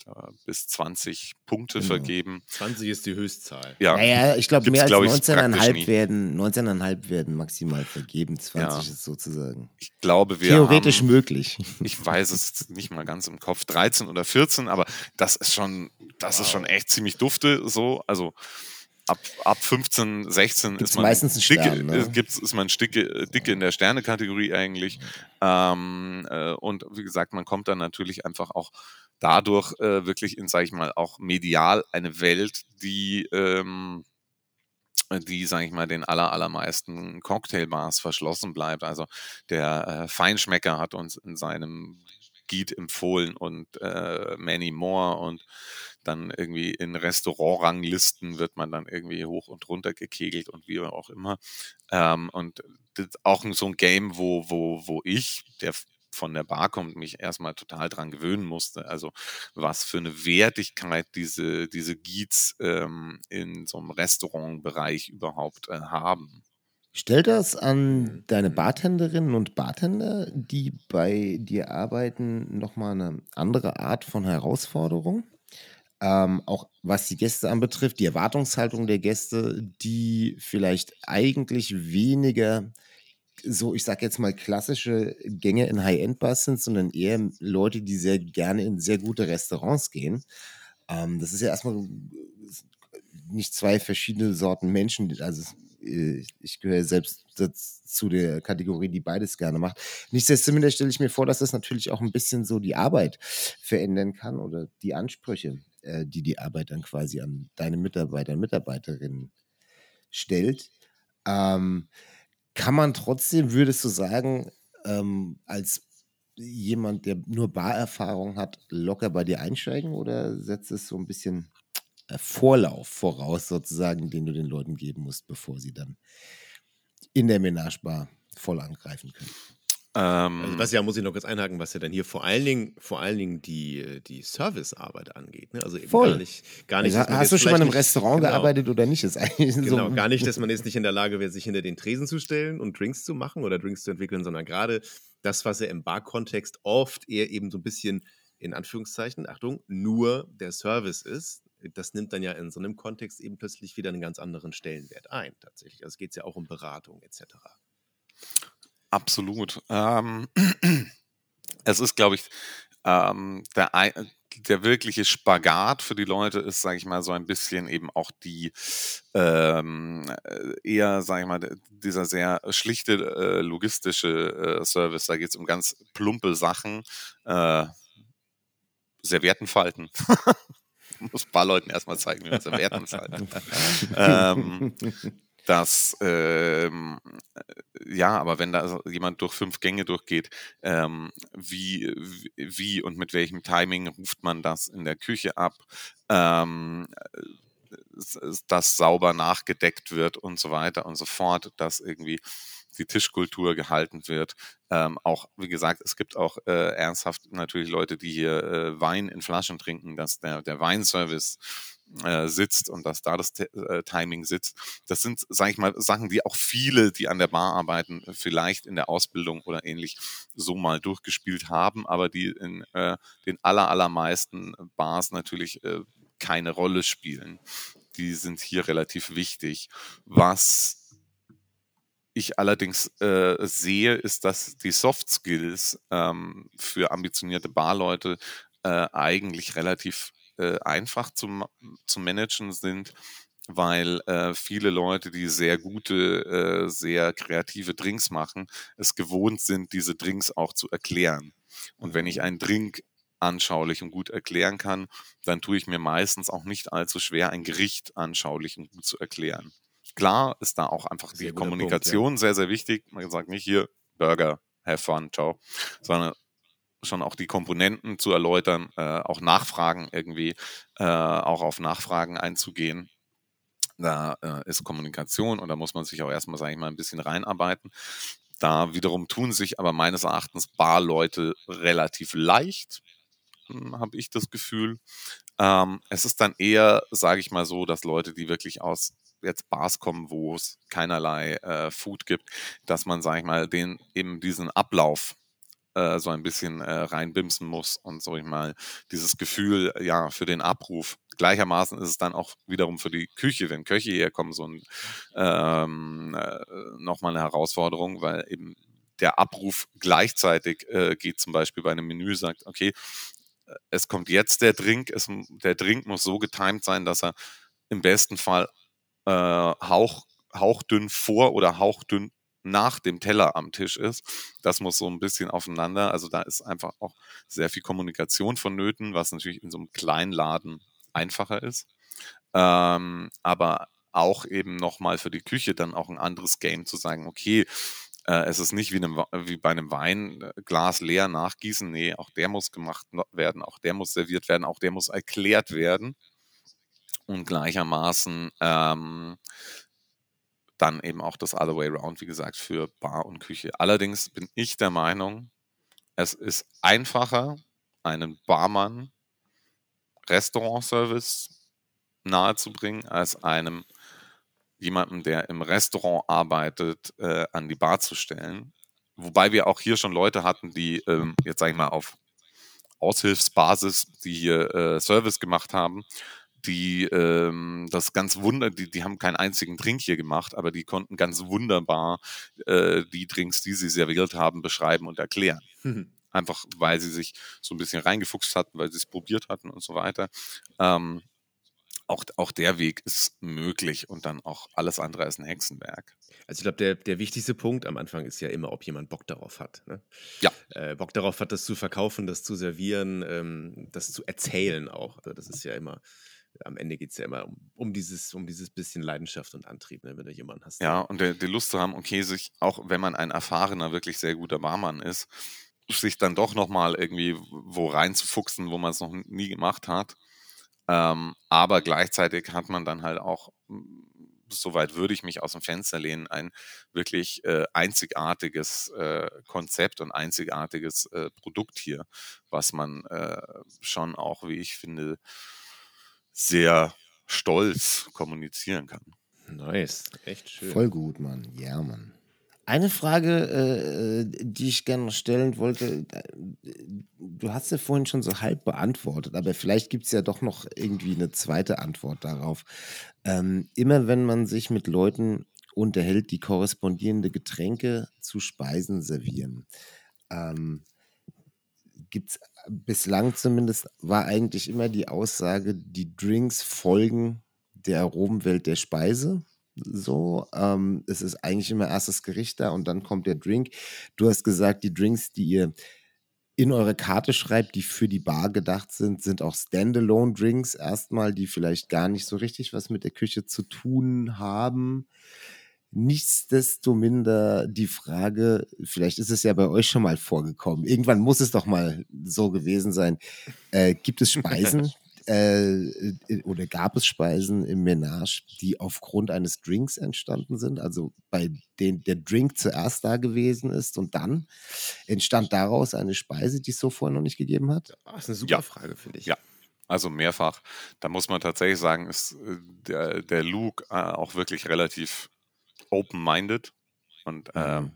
bis 20 Punkte Genau. vergeben. 20 ist die Höchstzahl. Ja, Naja, ich glaube, mehr als glaub ich, praktisch 19,5 nie. werden, 19,5 werden maximal vergeben. 20 Ja. ist sozusagen ich glaube, wir theoretisch haben, möglich. ich weiß es nicht mal ganz im Kopf, 13 oder 14, aber das ist schon, das ist schon echt ziemlich dufte so. Also ab, ab 15, 16 Gibt's ist man meistens dicke, Stern, ne? ist, gibt's, ist man dicke, dicke in der Sterne-Kategorie eigentlich. Ähm, äh, und wie gesagt, man kommt dann natürlich einfach auch dadurch äh, wirklich in, sage ich mal, auch medial eine Welt, die ähm, die, sage ich mal, den aller, allermeisten Cocktailbars verschlossen bleibt. Also der äh, Feinschmecker hat uns in seinem Guide empfohlen und äh, many more und dann irgendwie in Restaurantranglisten wird man dann irgendwie hoch und runter gekegelt und wie auch immer. Ähm, und auch so ein Game, wo, wo, wo ich, der von der Bar kommt, mich erstmal total dran gewöhnen musste. Also was für eine Wertigkeit diese, diese Guides ähm, in so einem Restaurantbereich überhaupt äh, haben. Stellt das an Mhm. deine Bartenderinnen und Bartender, die bei dir arbeiten, nochmal eine andere Art von Herausforderung? Ähm, auch was die Gäste anbetrifft, die Erwartungshaltung der Gäste, die vielleicht eigentlich weniger so, ich sag jetzt mal, klassische Gänge in High-End-Bars sind, sondern eher Leute, die sehr gerne in sehr gute Restaurants gehen. Ähm, das ist ja erstmal nicht zwei verschiedene Sorten Menschen. Also äh, ich gehöre selbst zu der Kategorie, die beides gerne macht. Nichtsdestotrotz stelle ich mir vor, dass das natürlich auch ein bisschen so die Arbeit verändern kann oder die Ansprüche, äh, die die Arbeit dann quasi an deine Mitarbeiter und Mitarbeiterinnen stellt. Ähm, kann man trotzdem, würdest du sagen, ähm, als jemand, der nur Barerfahrung hat, locker bei dir einsteigen oder setzt es so ein bisschen äh, Vorlauf voraus, sozusagen, den du den Leuten geben musst, bevor sie dann in der Menage Bar voll angreifen können? Ähm, Also was ja, muss ich noch kurz einhaken, was ja dann hier vor allen Dingen, vor allen Dingen die, die Servicearbeit angeht. Ne? Also eben Voll. gar nicht, gar nicht. Also, hast du schon mal in einem vielleicht Restaurant genau. gearbeitet oder nicht? Ist eigentlich Genau, so, gar nicht, dass man jetzt nicht in der Lage wäre, sich hinter den Tresen zu stellen und Drinks zu machen oder Drinks zu entwickeln, sondern gerade das, was ja im Bar-Kontext oft eher eben so ein bisschen, in Anführungszeichen, Achtung, nur der Service ist, das nimmt dann ja in so einem Kontext eben plötzlich wieder einen ganz anderen Stellenwert ein, tatsächlich. Also es geht ja auch um Beratung etc. Absolut. Ähm, <clears throat> es ist, glaube ich, ähm, der, der wirkliche Spagat für die Leute ist, sage ich mal, so ein bisschen eben auch die ähm, äh, eher, sage ich mal, dieser sehr schlichte äh, logistische äh, Service. Da geht es um ganz plumpe Sachen. Äh, Servietten falten. <laughs> Muss ein paar Leuten erstmal zeigen, wie man Servietten falten. <laughs> ähm, das, ähm, äh, ja, aber wenn da jemand durch fünf Gänge durchgeht, ähm, wie, wie- und mit welchem Timing ruft man das in der Küche ab, ähm, äh, dass sauber nachgedeckt wird und so weiter und so fort, dass irgendwie die Tischkultur gehalten wird. Ähm, auch, wie gesagt, es gibt auch äh, ernsthaft natürlich Leute, die hier äh, Wein in Flaschen trinken, dass der, der Weinservice äh, sitzt und dass da das T äh, Timing sitzt. Das sind, sage ich mal, Sachen, die auch viele, die an der Bar arbeiten, vielleicht in der Ausbildung oder ähnlich so mal durchgespielt haben, aber die in äh, den aller, allermeisten Bars natürlich äh, keine Rolle spielen. Die sind hier relativ wichtig. Was ich allerdings äh, sehe, ist, dass die Soft Skills ähm, für ambitionierte Barleute äh, eigentlich relativ äh, einfach zu, zu managen sind, weil äh, viele Leute, die sehr gute, äh, sehr kreative Drinks machen, es gewohnt sind, diese Drinks auch zu erklären. Und wenn ich einen Drink anschaulich und gut erklären kann, dann tue ich mir meistens auch nicht allzu schwer, ein Gericht anschaulich und gut zu erklären. Klar ist da auch einfach Sehr die guter Punkt, ja. Kommunikation sehr, sehr wichtig. Man sagt nicht hier Burger, have fun, ciao, sondern schon auch die Komponenten zu erläutern, äh, auch Nachfragen irgendwie, äh, auch auf Nachfragen einzugehen. Da äh, ist Kommunikation und da muss man sich auch erstmal, sage ich mal, ein bisschen reinarbeiten. Da wiederum tun sich aber meines Erachtens Barleute relativ leicht, habe ich das Gefühl. Ähm, es ist dann eher, sage ich mal so, dass Leute, die wirklich aus jetzt Bars kommen, wo es keinerlei äh, Food gibt, dass man, sage ich mal, den eben diesen Ablauf äh, so ein bisschen äh, reinbimsen muss und so ich mal dieses Gefühl, ja, für den Abruf. Gleichermaßen ist es dann auch wiederum für die Küche, wenn Köche herkommen, so ein, ähm, äh, nochmal eine Herausforderung, weil eben der Abruf gleichzeitig äh, geht zum Beispiel bei einem Menü, sagt, okay, äh, es kommt jetzt der Drink, es, der Drink muss so getimt sein, dass er im besten Fall äh, hauch, hauchdünn vor oder hauchdünn nach dem Teller am Tisch ist. Das muss so ein bisschen aufeinander. Also da ist einfach auch sehr viel Kommunikation vonnöten, was natürlich in so einem kleinen Laden einfacher ist. Ähm, aber auch eben nochmal für die Küche dann auch ein anderes Game zu sagen, okay, äh, es ist nicht wie, einem, wie bei einem Wein, äh, leer nachgießen. Nee, auch der muss gemacht werden, auch der muss serviert werden, auch der muss erklärt werden. Und gleichermaßen ähm, dann eben auch das Other Way Round, wie gesagt, für Bar und Küche. Allerdings bin ich der Meinung, es ist einfacher, einen Barmann Restaurantservice nahezubringen, als einem jemanden, der im Restaurant arbeitet, äh, an die Bar zu stellen. Wobei wir auch hier schon Leute hatten, die ähm, jetzt sage ich mal auf Aushilfsbasis, die hier äh, Service gemacht haben, die ähm, das ganz wunder, die, die haben keinen einzigen Drink hier gemacht, aber die konnten ganz wunderbar äh, die Drinks, die sie serviert haben, beschreiben und erklären. Einfach weil sie sich so ein bisschen reingefuchst hatten, weil sie es probiert hatten und so weiter. Ähm, auch, auch der Weg ist möglich und dann auch alles andere als ein Hexenwerk. Also ich glaube, der, der wichtigste Punkt am Anfang ist ja immer, ob jemand Bock darauf hat. Ne? Ja. Äh, Bock darauf hat, das zu verkaufen, das zu servieren, ähm, das zu erzählen auch. Also das ist ja immer, am Ende geht es ja immer um, um, dieses, um dieses bisschen Leidenschaft und Antrieb, ne? wenn du jemanden hast. Ja, und der, die Lust zu haben, okay, sich, auch wenn man ein erfahrener, wirklich sehr guter Barmann ist, sich dann doch nochmal irgendwie wo reinzufuchsen, wo man es noch nie gemacht hat. Ähm, aber gleichzeitig hat man dann halt auch, soweit würde ich mich aus dem Fenster lehnen, ein wirklich äh, einzigartiges äh, Konzept und einzigartiges äh, Produkt hier, was man äh, schon auch, wie ich finde, sehr stolz kommunizieren kann. Nice, echt schön. Voll gut, Mann. Ja, Mann. Eine Frage, äh, die ich gerne noch stellen wollte, äh, du hast ja vorhin schon so halb beantwortet, aber vielleicht gibt es ja doch noch irgendwie eine zweite Antwort darauf. Ähm, immer wenn man sich mit Leuten unterhält, die korrespondierende Getränke zu Speisen servieren, ähm, gibt es bislang zumindest, war eigentlich immer die Aussage, die Drinks folgen der Aromenwelt der Speise. So, ähm, es ist eigentlich immer erstes Gericht da und dann kommt der Drink. Du hast gesagt, die Drinks, die ihr in eure Karte schreibt, die für die Bar gedacht sind, sind auch Standalone-Drinks erstmal, die vielleicht gar nicht so richtig was mit der Küche zu tun haben. Nichtsdestominder die Frage, vielleicht ist es ja bei euch schon mal vorgekommen, irgendwann muss es doch mal so gewesen sein, äh, gibt es <laughs> Speisen äh, äh, oder gab es Speisen im Menage, die aufgrund eines Drinks entstanden sind, also bei denen der Drink zuerst da gewesen ist und dann entstand daraus eine Speise, die es so vorher noch nicht gegeben hat? Ah, Das ist eine super Ja. Frage, finde ich. Ja. Also mehrfach. Da muss man tatsächlich sagen, ist äh, der, der Luke äh, auch wirklich relativ open-minded und ähm,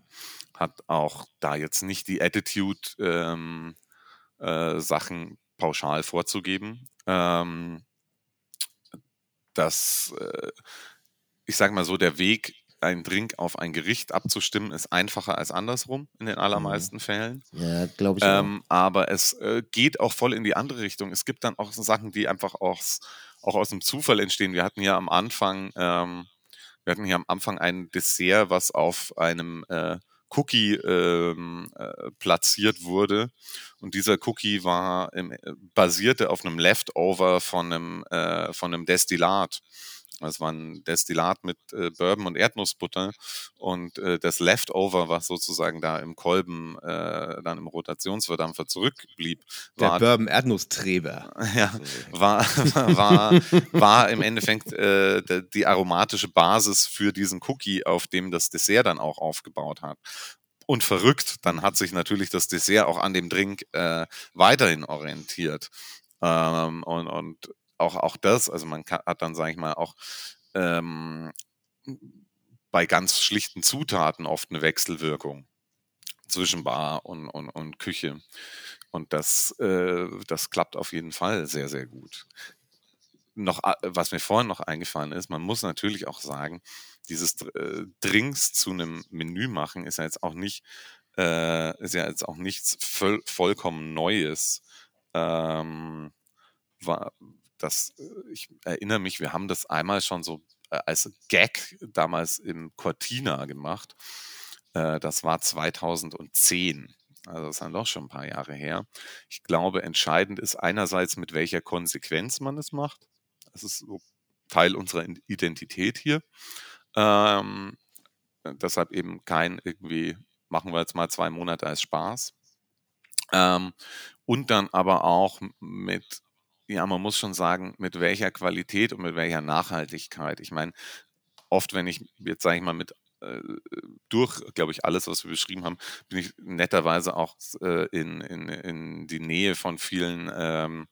hat auch da jetzt nicht die Attitude, ähm, äh, Sachen pauschal vorzugeben. Ähm, das, äh, ich sage mal so, der Weg, einen Drink auf ein Gericht abzustimmen, ist einfacher als andersrum in den allermeisten Fällen. Ja, glaube ich. Ähm, aber es äh, geht auch voll in die andere Richtung. Es gibt dann auch so Sachen, die einfach aus, auch aus dem Zufall entstehen. Wir hatten hier am Anfang, ähm, wir hatten hier am Anfang ein Dessert, was auf einem äh, Cookie ähm, äh, platziert wurde. Und dieser Cookie war im, äh, basierte auf einem Leftover von einem, äh, von einem Destillat. Das war ein Destillat mit äh, Bourbon und Erdnussbutter. Und äh, das Leftover, was sozusagen da im Kolben, äh, dann im Rotationsverdampfer zurückblieb, Der war Bourbon Erdnusstreber. <laughs> ja, war, <laughs> war, war im Endeffekt äh, der- die aromatische Basis für diesen Cookie, auf dem das Dessert dann auch aufgebaut hat. Und verrückt, dann hat sich natürlich das Dessert auch an dem Drink äh, weiterhin orientiert. Ähm, und, und auch, auch das, also man kann, hat dann, sage ich mal, auch ähm, bei ganz schlichten Zutaten oft eine Wechselwirkung zwischen Bar und, und, und Küche. Und das, äh, das klappt auf jeden Fall sehr, sehr gut. Noch, was mir vorhin noch eingefallen ist, man muss natürlich auch sagen, dieses äh, Drinks zu einem Menü machen ist ja jetzt auch nicht, äh, ist ja jetzt auch nichts voll, vollkommen Neues. Ähm, das, äh, ich erinnere mich, wir haben das einmal schon so äh, als Gag damals im Cortina gemacht. Äh, das war 2010. Also das ist dann doch schon ein paar Jahre her. Ich glaube, entscheidend ist einerseits, mit welcher Konsequenz man es macht. Das ist so Teil unserer Identität hier. Ähm, äh, deshalb eben kein irgendwie, machen wir jetzt mal zwei Monate als Spaß. Ähm, und dann aber auch mit, ja, man muss schon sagen, mit welcher Qualität und mit welcher Nachhaltigkeit. Ich meine, oft, wenn ich jetzt, sage ich mal, mit äh, durch, glaube ich, alles, was wir beschrieben haben, bin ich netterweise auch äh, in, in, in die Nähe von vielen ähm,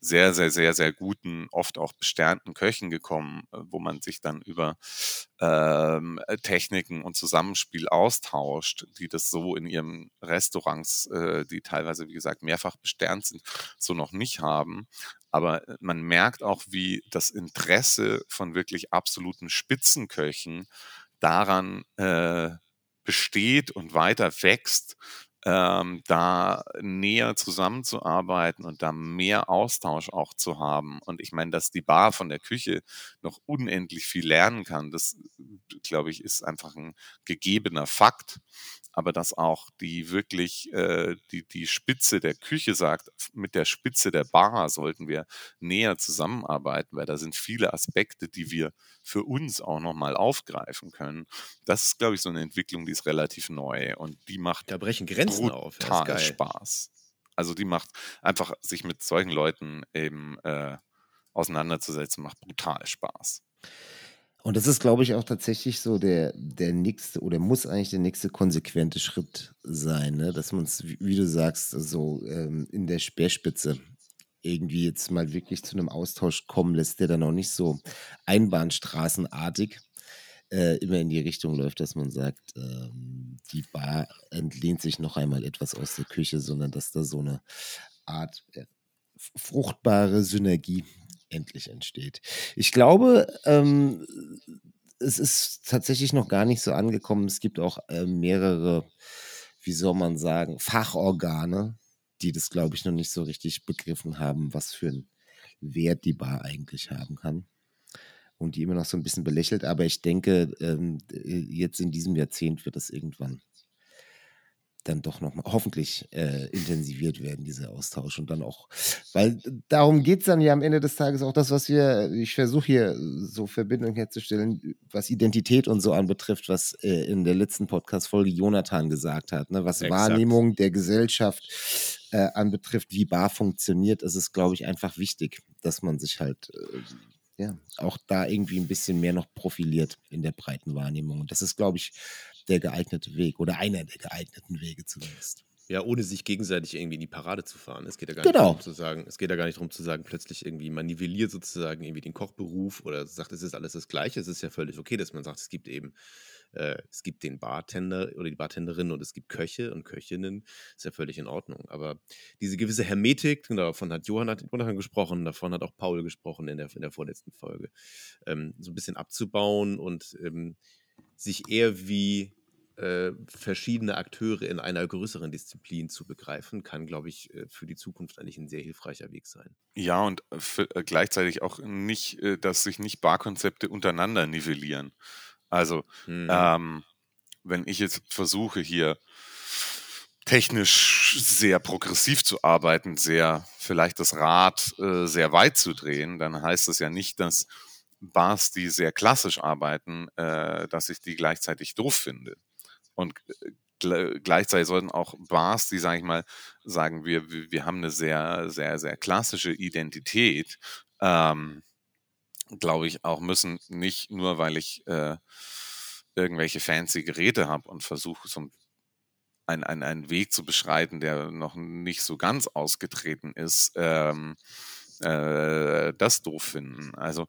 sehr, sehr, sehr, sehr guten, oft auch besternten Köchen gekommen, äh, wo man sich dann über ähm, Techniken und Zusammenspiel austauscht, die das so in ihren Restaurants, äh, die teilweise, wie gesagt, mehrfach besternt sind, so noch nicht haben. Aber äh, man merkt auch, wie das Interesse von wirklich absoluten Spitzenköchen daran äh, besteht und weiter wächst, ähm, da näher zusammenzuarbeiten und da mehr Austausch auch zu haben. Und ich meine, dass die Bar von der Küche noch unendlich viel lernen kann, das, glaube ich, ist einfach ein gegebener Fakt. Aber dass auch die wirklich äh, die, die Spitze der Küche sagt, mit der Spitze der Bar sollten wir näher zusammenarbeiten, weil da sind viele Aspekte, die wir für uns auch nochmal aufgreifen können. Das ist, glaube ich, so eine Entwicklung, die ist relativ neu und die macht Da brechen Grenzen auf. Ja. Spaß. Also die macht einfach, sich mit solchen Leuten eben äh, auseinanderzusetzen, macht brutal Spaß. Und das ist, glaube ich, auch tatsächlich so der, der nächste oder muss eigentlich der nächste konsequente Schritt sein, ne? dass man es, wie, du sagst, so ähm, in der Speerspitze irgendwie jetzt mal wirklich zu einem Austausch kommen lässt, der dann auch nicht so einbahnstraßenartig äh, immer in die Richtung läuft, dass man sagt, ähm, die Bar entlehnt sich noch einmal etwas aus der Küche, sondern dass da so eine Art äh, fruchtbare Synergie endlich entsteht. Ich glaube, ähm, es ist tatsächlich noch gar nicht so angekommen. Es gibt auch äh, mehrere, wie soll man sagen, Fachorgane, die das, glaube ich, noch nicht so richtig begriffen haben, was für einen Wert die Bar eigentlich haben kann. Und die immer noch so ein bisschen belächelt. Aber ich denke, ähm, jetzt in diesem Jahrzehnt wird das irgendwann dann doch noch mal hoffentlich äh, intensiviert werden, dieser Austausch. Und dann auch, weil darum geht es dann ja am Ende des Tages auch das, was wir, ich versuche hier so Verbindung herzustellen, was Identität und so anbetrifft, was äh, in der letzten Podcast-Folge Jonathan gesagt hat, ne? was Exakt. Wahrnehmung der Gesellschaft äh, anbetrifft, wie Bar funktioniert, ist es, glaube ich, einfach wichtig, dass man sich halt äh, ja, auch da irgendwie ein bisschen mehr noch profiliert in der breiten Wahrnehmung. Und das ist, glaube ich, der geeignete Weg oder einer der geeigneten Wege zumindest. Ja, ohne sich gegenseitig irgendwie in die Parade zu fahren. Es geht ja gar Genau. nicht darum zu sagen, es geht ja gar nicht darum zu sagen, plötzlich irgendwie man nivelliert sozusagen irgendwie den Kochberuf oder sagt, es ist alles das Gleiche. Es ist ja völlig okay, dass man sagt, es gibt eben, äh, es gibt den Bartender oder die Bartenderin und es gibt Köche und Köchinnen. Ist ja völlig in Ordnung. Aber diese gewisse Hermetik, davon hat Johann, hat Johann gesprochen, davon hat auch Paul gesprochen in der, in der vorletzten Folge, ähm, so ein bisschen abzubauen und ähm, sich eher wie äh, verschiedene Akteure in einer größeren Disziplin zu begreifen, kann, glaube ich, äh, für die Zukunft eigentlich ein sehr hilfreicher Weg sein. Ja, und äh, für, äh, gleichzeitig auch nicht, äh, dass sich nicht Barkonzepte untereinander nivellieren. Also, Mhm. ähm, wenn ich jetzt versuche, hier technisch sehr progressiv zu arbeiten, sehr vielleicht das Rad äh, sehr weit zu drehen, dann heißt das ja nicht, dass Bars, die sehr klassisch arbeiten, äh, dass ich die gleichzeitig doof finde. Und äh, gle- gleichzeitig sollten auch Bars, die, sage ich mal, sagen wir, wir, haben eine sehr, sehr, sehr klassische Identität, ähm, glaube ich, auch müssen nicht nur, weil ich äh, irgendwelche fancy Geräte habe und versuche, so einen ein, einen Weg zu beschreiten, der noch nicht so ganz ausgetreten ist, ähm, äh, das doof finden. Also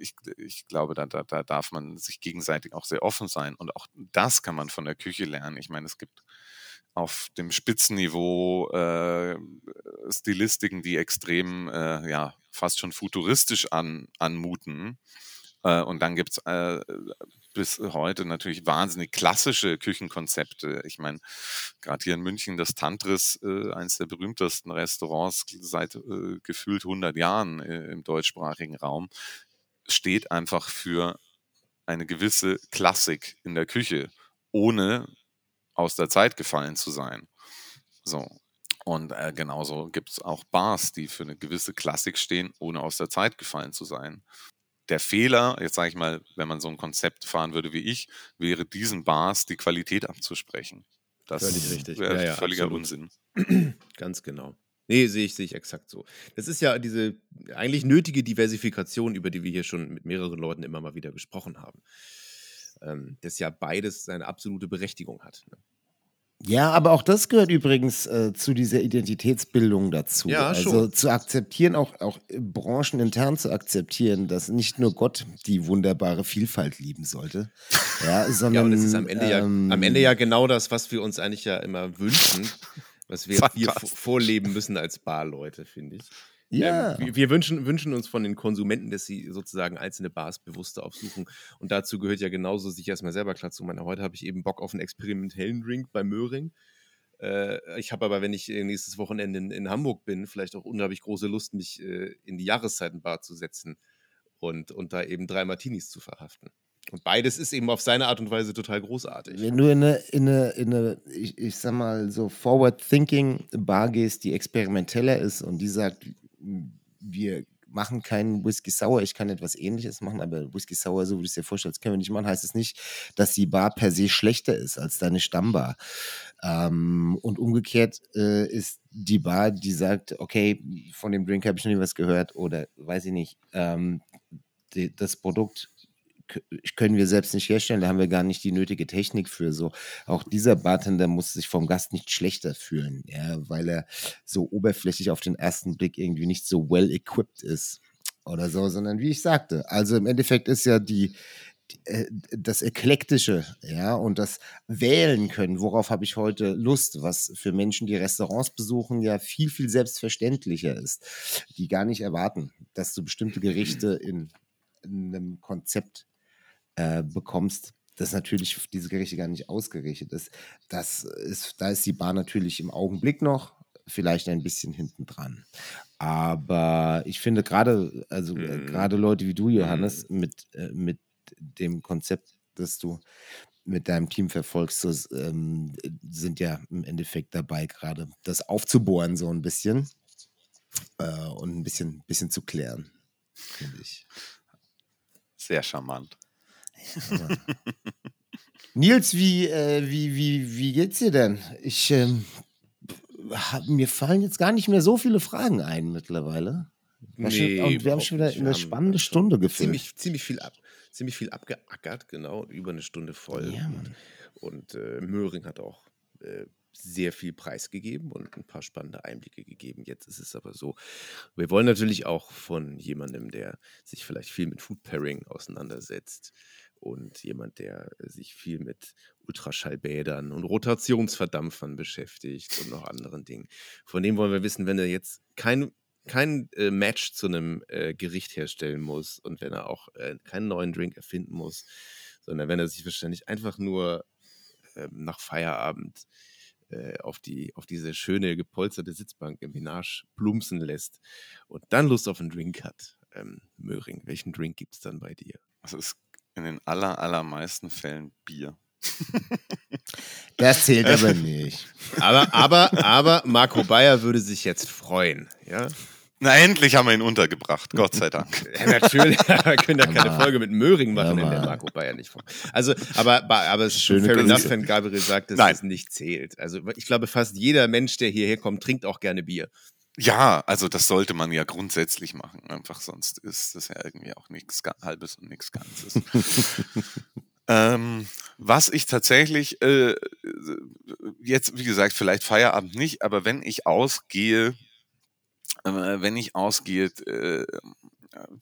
ich, ich glaube, da, da, da darf man sich gegenseitig auch sehr offen sein. Und auch das kann man von der Küche lernen. Ich meine, es gibt auf dem Spitzenniveau äh, Stilistiken, die extrem, äh, ja, fast schon futuristisch an, anmuten. Äh, und dann gibt es äh, bis heute natürlich wahnsinnig klassische Küchenkonzepte. Ich meine, gerade hier in München das Tantris, äh, eines der berühmtesten Restaurants seit äh, gefühlt 100 Jahren äh, im deutschsprachigen Raum, steht einfach für eine gewisse Klassik in der Küche, ohne aus der Zeit gefallen zu sein. So. Und äh, genauso gibt es auch Bars, die für eine gewisse Klassik stehen, ohne aus der Zeit gefallen zu sein. Der Fehler, jetzt sage ich mal, wenn man so ein Konzept fahren würde wie ich, wäre diesen Bars die Qualität abzusprechen. Das Völlig richtig. wäre Ja, ja, völliger absolut. Unsinn. <clears throat> Ganz genau. Nee, sehe ich, sehe ich exakt so. Das ist ja diese eigentlich nötige Diversifikation, über die wir hier schon mit mehreren Leuten immer mal wieder gesprochen haben. Ähm, das ja beides seine absolute Berechtigung hat. Ne? Ja, aber auch das gehört übrigens äh, zu dieser Identitätsbildung dazu. Ja, also schon. zu akzeptieren, auch, auch branchenintern zu akzeptieren, dass nicht nur Gott die wunderbare Vielfalt lieben sollte. <laughs> Ja, sondern, Ja, und es ist am Ende, ja, ähm, am Ende ja genau das, was wir uns eigentlich ja immer wünschen, was wir <laughs> hier vorleben müssen als Barleute, finde ich. Ja. Ähm, wir wir wünschen, wünschen uns von den Konsumenten, dass sie sozusagen einzelne Bars bewusster aufsuchen. Und dazu gehört ja genauso, sich erstmal selber klar zu machen. Heute habe ich eben Bock auf einen experimentellen Drink bei Möhring. Äh, ich habe aber, wenn ich äh, nächstes Wochenende in, in Hamburg bin, vielleicht auch unheimlich große Lust, mich äh, in die Jahreszeitenbar zu setzen und, und da eben drei Martinis zu verhaften. Und beides ist eben auf seine Art und Weise total großartig. Wenn du in eine, in eine, in eine ich, ich sag mal, so Forward-Thinking-Bar gehst, die experimenteller ist und die sagt, wir machen keinen Whisky Sour, ich kann etwas ähnliches machen, aber Whisky Sour, so wie du es dir vorstellst, können wir nicht machen, heißt es nicht, dass die Bar per se schlechter ist als deine Stammbar. Ähm, und umgekehrt äh, ist die Bar, die sagt, okay, von dem Drink habe ich noch nie was gehört oder weiß ich nicht, ähm, die, das Produkt können wir selbst nicht herstellen, da haben wir gar nicht die nötige Technik für so. Auch dieser Bartender muss sich vom Gast nicht schlechter fühlen, ja, weil er so oberflächlich auf den ersten Blick irgendwie nicht so well equipped ist oder so, sondern wie ich sagte, also im Endeffekt ist ja die, äh, das Eklektische, ja, und das Wählen können, worauf habe ich heute Lust, was für Menschen, die Restaurants besuchen, ja viel, viel selbstverständlicher ist, die gar nicht erwarten, dass du bestimmte Gerichte in, in einem Konzept äh, bekommst, das natürlich diese Gerichte gar nicht ausgerichtet ist. Das ist, da ist die Bar natürlich im Augenblick noch vielleicht ein bisschen hinten dran. Aber ich finde gerade, also äh, Mhm. gerade Leute wie du, Johannes, mit, äh, mit dem Konzept, das du mit deinem Team verfolgst, das, ähm, sind ja im Endeffekt dabei, gerade das aufzubohren, so ein bisschen äh, und ein bisschen, bisschen zu klären, finde ich. Sehr charmant. Nils, wie, äh, wie, wie, wie geht's dir denn? Ich, ähm, hab, mir fallen jetzt gar nicht mehr so viele Fragen ein mittlerweile. Schon, und wir haben schon wieder eine spannende schon Stunde gefüllt. Ziemlich, ziemlich, viel ab, ziemlich viel abgeackert, genau, über eine Stunde voll. Ja. Und äh, Möhring hat auch äh, sehr viel preisgegeben und ein paar spannende Einblicke gegeben. Jetzt ist es aber so, wir wollen natürlich auch von jemandem, der sich vielleicht viel mit Food Pairing auseinandersetzt und jemand, der sich viel mit Ultraschallbädern und Rotationsverdampfern beschäftigt und noch anderen Dingen. Von dem wollen wir wissen, wenn er jetzt kein kein äh, Match zu einem äh, Gericht herstellen muss und wenn er auch äh, keinen neuen Drink erfinden muss, sondern wenn er sich wahrscheinlich einfach nur ähm, nach Feierabend äh, auf, die, auf diese schöne gepolsterte Sitzbank im Menage plumpsen lässt und dann Lust auf einen Drink hat. Ähm, Möhring, welchen Drink gibt es dann bei dir? Es ist in den aller, allermeisten Fällen Bier. Das zählt aber nicht. Aber, aber, aber Marco Bayer würde sich jetzt freuen, ja? Na, endlich haben wir ihn untergebracht. Gott sei Dank. <laughs> Ja, natürlich, <laughs> wir können ja keine. Folge mit Möhring machen, in der. Marco Bayer nicht vor. Also, aber, aber, es ist Schöne fair enough, wenn Gabriel sagt, dass Nein. es nicht zählt. Also, ich glaube, fast jeder Mensch, der hierher kommt, trinkt auch gerne Bier. Ja, also das sollte man ja grundsätzlich machen. Einfach sonst ist das ja irgendwie auch nichts Halbes und nichts Ganzes. <laughs> ähm, was ich tatsächlich äh, jetzt, wie gesagt, vielleicht Feierabend nicht, aber wenn ich ausgehe, äh, wenn ich ausgehe, äh,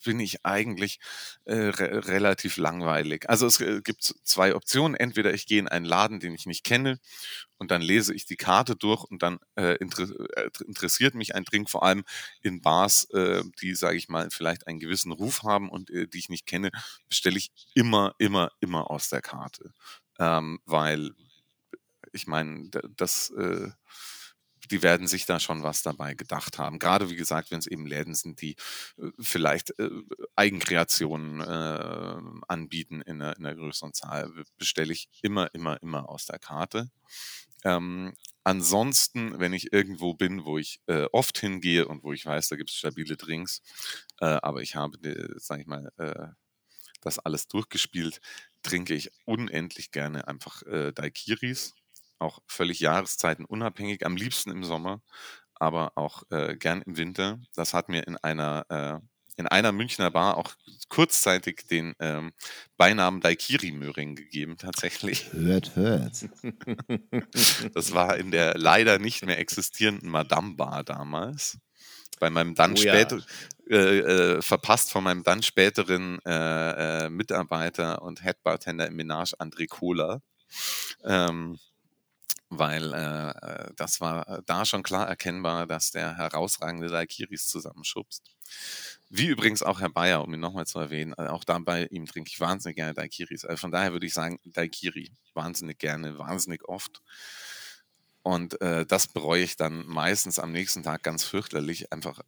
bin ich eigentlich äh, re relativ langweilig. Also es äh, gibt zwei Optionen. Entweder ich gehe in einen Laden, den ich nicht kenne, und dann lese ich die Karte durch und dann äh, inter äh, interessiert mich ein Drink vor allem in Bars, äh, die, sage ich mal, vielleicht einen gewissen Ruf haben und äh, die ich nicht kenne, bestelle ich immer, immer, immer aus der Karte. Ähm, weil ich meine, das, äh, die werden sich da schon was dabei gedacht haben. Gerade wie gesagt, wenn es eben Läden sind, die äh, vielleicht äh, Eigenkreationen äh, anbieten in einer, in einer größeren Zahl, bestelle ich immer, immer, immer aus der Karte. Ähm, ansonsten, wenn ich irgendwo bin, wo ich äh, oft hingehe und wo ich weiß, da gibt es stabile Drinks, äh, aber ich habe, äh, sag ich mal, äh, das alles durchgespielt, trinke ich unendlich gerne einfach äh, Daiquiris, auch völlig Jahreszeiten unabhängig, am liebsten im Sommer, aber auch äh, gern im Winter. Das hat mir in einer äh, in einer Münchner Bar auch kurzzeitig den ähm, Beinamen Daikiri-Möhring gegeben, tatsächlich. Hört, hört. Das war in der leider nicht mehr existierenden Madame Bar damals. Bei meinem dann Oh ja. später äh, äh, verpasst von meinem dann späteren äh, äh, Mitarbeiter und Headbartender im Menage André Kohler. Ähm, weil äh, äh, das war da schon klar erkennbar, dass der herausragende Daikiris zusammenschubst. Wie übrigens auch Herr Bayer, um ihn nochmal zu erwähnen, äh, auch da bei ihm trinke ich wahnsinnig gerne Daikiris. Also von daher würde ich sagen, Daikiri wahnsinnig gerne, wahnsinnig oft. Und äh, das bereue ich dann meistens am nächsten Tag ganz fürchterlich, einfach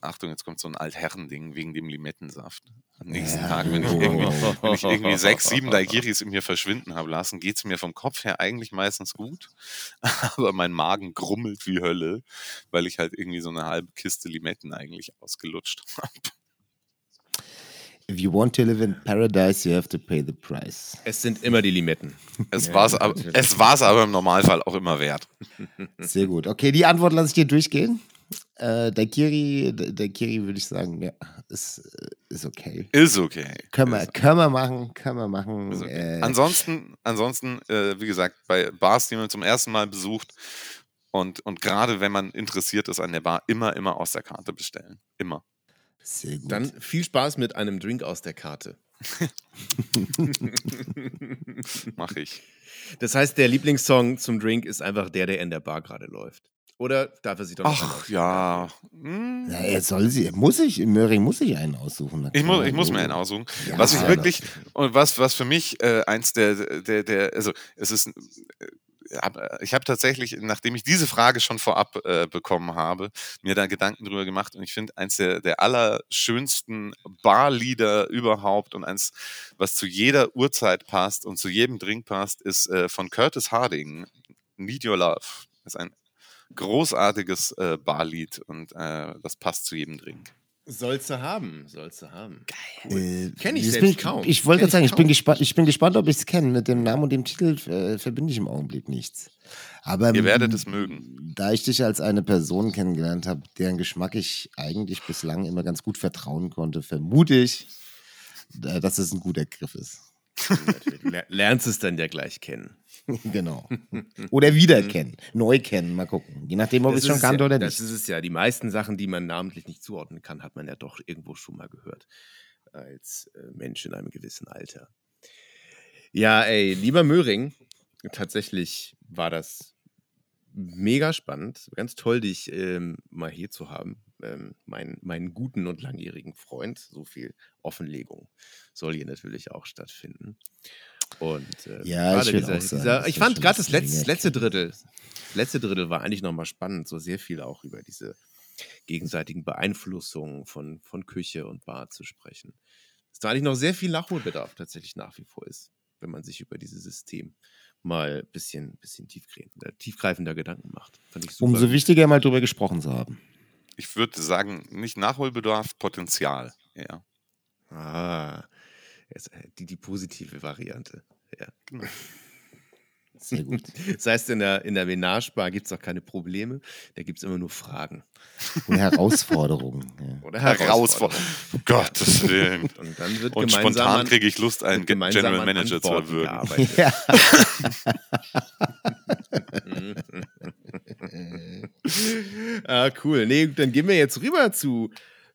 Achtung, jetzt kommt so ein Altherrending wegen dem Limettensaft. Am nächsten Ja. Tag, wenn ich irgendwie, <laughs> wenn ich irgendwie sechs, sieben Daiquiris in mir verschwinden habe lassen, geht es mir vom Kopf her eigentlich meistens gut. <laughs> Aber mein Magen grummelt wie Hölle, weil ich halt irgendwie so eine halbe Kiste Limetten eigentlich ausgelutscht <laughs> habe. If you want to live in paradise, you have to pay the price. Es sind immer die Limetten. Es war es aber im Normalfall auch immer wert. Sehr gut. Okay, die Antwort lasse ich dir durchgehen. Äh, Daikiri, Daikiri würde ich sagen, ja, ist, äh, ist okay. Ist okay. Können wir, können wir machen, können wir machen. Ist okay. Äh, ansonsten, ansonsten äh, wie gesagt, bei Bars, die man zum ersten Mal besucht und, und gerade wenn man interessiert ist an der Bar, immer, immer aus der Karte bestellen. Immer. sehr gut. Dann viel Spaß mit einem Drink aus der Karte. <laughs> Mache ich. Das heißt, der Lieblingssong zum Drink ist einfach der, der in der Bar gerade läuft. Oder darf er sich doch Ach aussuchen? ja. Hm. ja, jetzt soll sie, muss ich, in Möhring muss ich einen aussuchen. na Ich muss, ich muss mir einen aussuchen. Ja, was ich wirklich, und was, was für mich äh, eins der, der, der, also es ist, äh, hab- ich habe tatsächlich, nachdem ich diese Frage schon vorab äh, bekommen habe, mir da Gedanken drüber gemacht und ich finde eins der, der allerschönsten Barlieder überhaupt und eins, was zu jeder Uhrzeit passt und zu jedem Drink passt, ist äh, von Curtis Harding, Need Your Love. Das ist ein großartiges äh, Barlied und äh, das passt zu jedem Drink. Sollst du haben, sollst du haben. Äh, Kenn ich jetzt selbst bin ich, kaum. Ich wollte gerade sagen, ich bin, gespannt, ich bin gespannt, ob ich es kenne. Mit dem Namen und dem Titel äh, verbinde ich im Augenblick nichts. Aber Ihr werdet m, es mögen. Da ich dich als eine Person kennengelernt habe, deren Geschmack ich eigentlich bislang immer ganz gut vertrauen konnte, vermute ich, äh, dass es ein guter Griff ist. Lernst es dann ja gleich kennen. <laughs> genau. Oder wiederkennen, neu kennen, mal gucken. Je nachdem, ob es schon kannte ja, oder Das nicht. ist es ja. Die meisten Sachen, die man namentlich nicht zuordnen kann, hat man ja doch irgendwo schon mal gehört. Als äh, Mensch in einem gewissen Alter. Ja, ey, lieber Möhring, tatsächlich war das mega spannend. Ganz toll, dich ähm, mal hier zu haben. Ähm, mein, meinen guten und langjährigen Freund. So viel Offenlegung soll hier natürlich auch stattfinden. Und äh, Ja, gerade ich dieser, auch sagen, dieser, ich fand gerade das das letzte, letzte. Drittel, das letzte Drittel war eigentlich nochmal spannend, so sehr viel auch über diese gegenseitigen Beeinflussungen von, von Küche und Bar zu sprechen. Dass da eigentlich noch sehr viel Nachholbedarf tatsächlich nach wie vor ist, wenn man sich über dieses System mal ein bisschen, bisschen tiefgreifender, tiefgreifender Gedanken macht. Fand ich super. Umso wichtiger, mal drüber gesprochen zu haben. Ich würde sagen, nicht Nachholbedarf, Potenzial. Ja. Ah, äh, die, die positive Variante. Ja. Sehr gut. <laughs> Das heißt, in der, in der Menage-Bar gibt es auch keine Probleme, da gibt es immer nur Fragen. Und Herausforderungen. Ja. Oder Herausforderung. Um Gottes Willen. <laughs> Und dann wird Und gemeinsam spontan an- kriege ich Lust, einen General an Manager zu erwürgen. Ja. <laughs> ah, cool. Nee, dann gehen wir jetzt rüber zu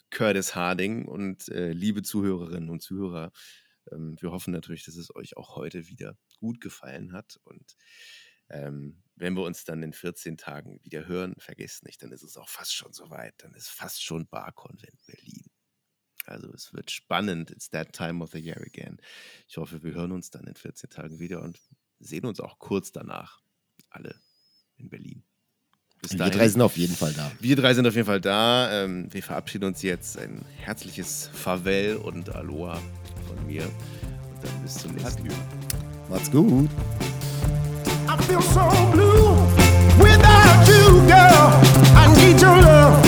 Curtis Harding und äh, liebe Zuhörerinnen und Zuhörer. Ähm, wir hoffen natürlich, dass es euch auch heute wieder gut gefallen hat. Und ähm, wenn wir uns dann in 14 Tagen wieder hören, vergesst nicht, dann ist es auch fast schon soweit. Dann ist fast schon Barkonvent Berlin. Also es wird spannend. It's that time of the year again. Ich hoffe, wir hören uns dann in 14 Tagen wieder und sehen uns auch kurz danach alle in Berlin. Bis wir drei sind auf jeden Fall da. Wir drei sind auf jeden Fall da. Ähm, wir verabschieden uns jetzt. Ein herzliches Farewell und Aloha von mir. Und dann bis zum nächsten Mal. Macht's gut. I feel so blue without you, girl. I need your love.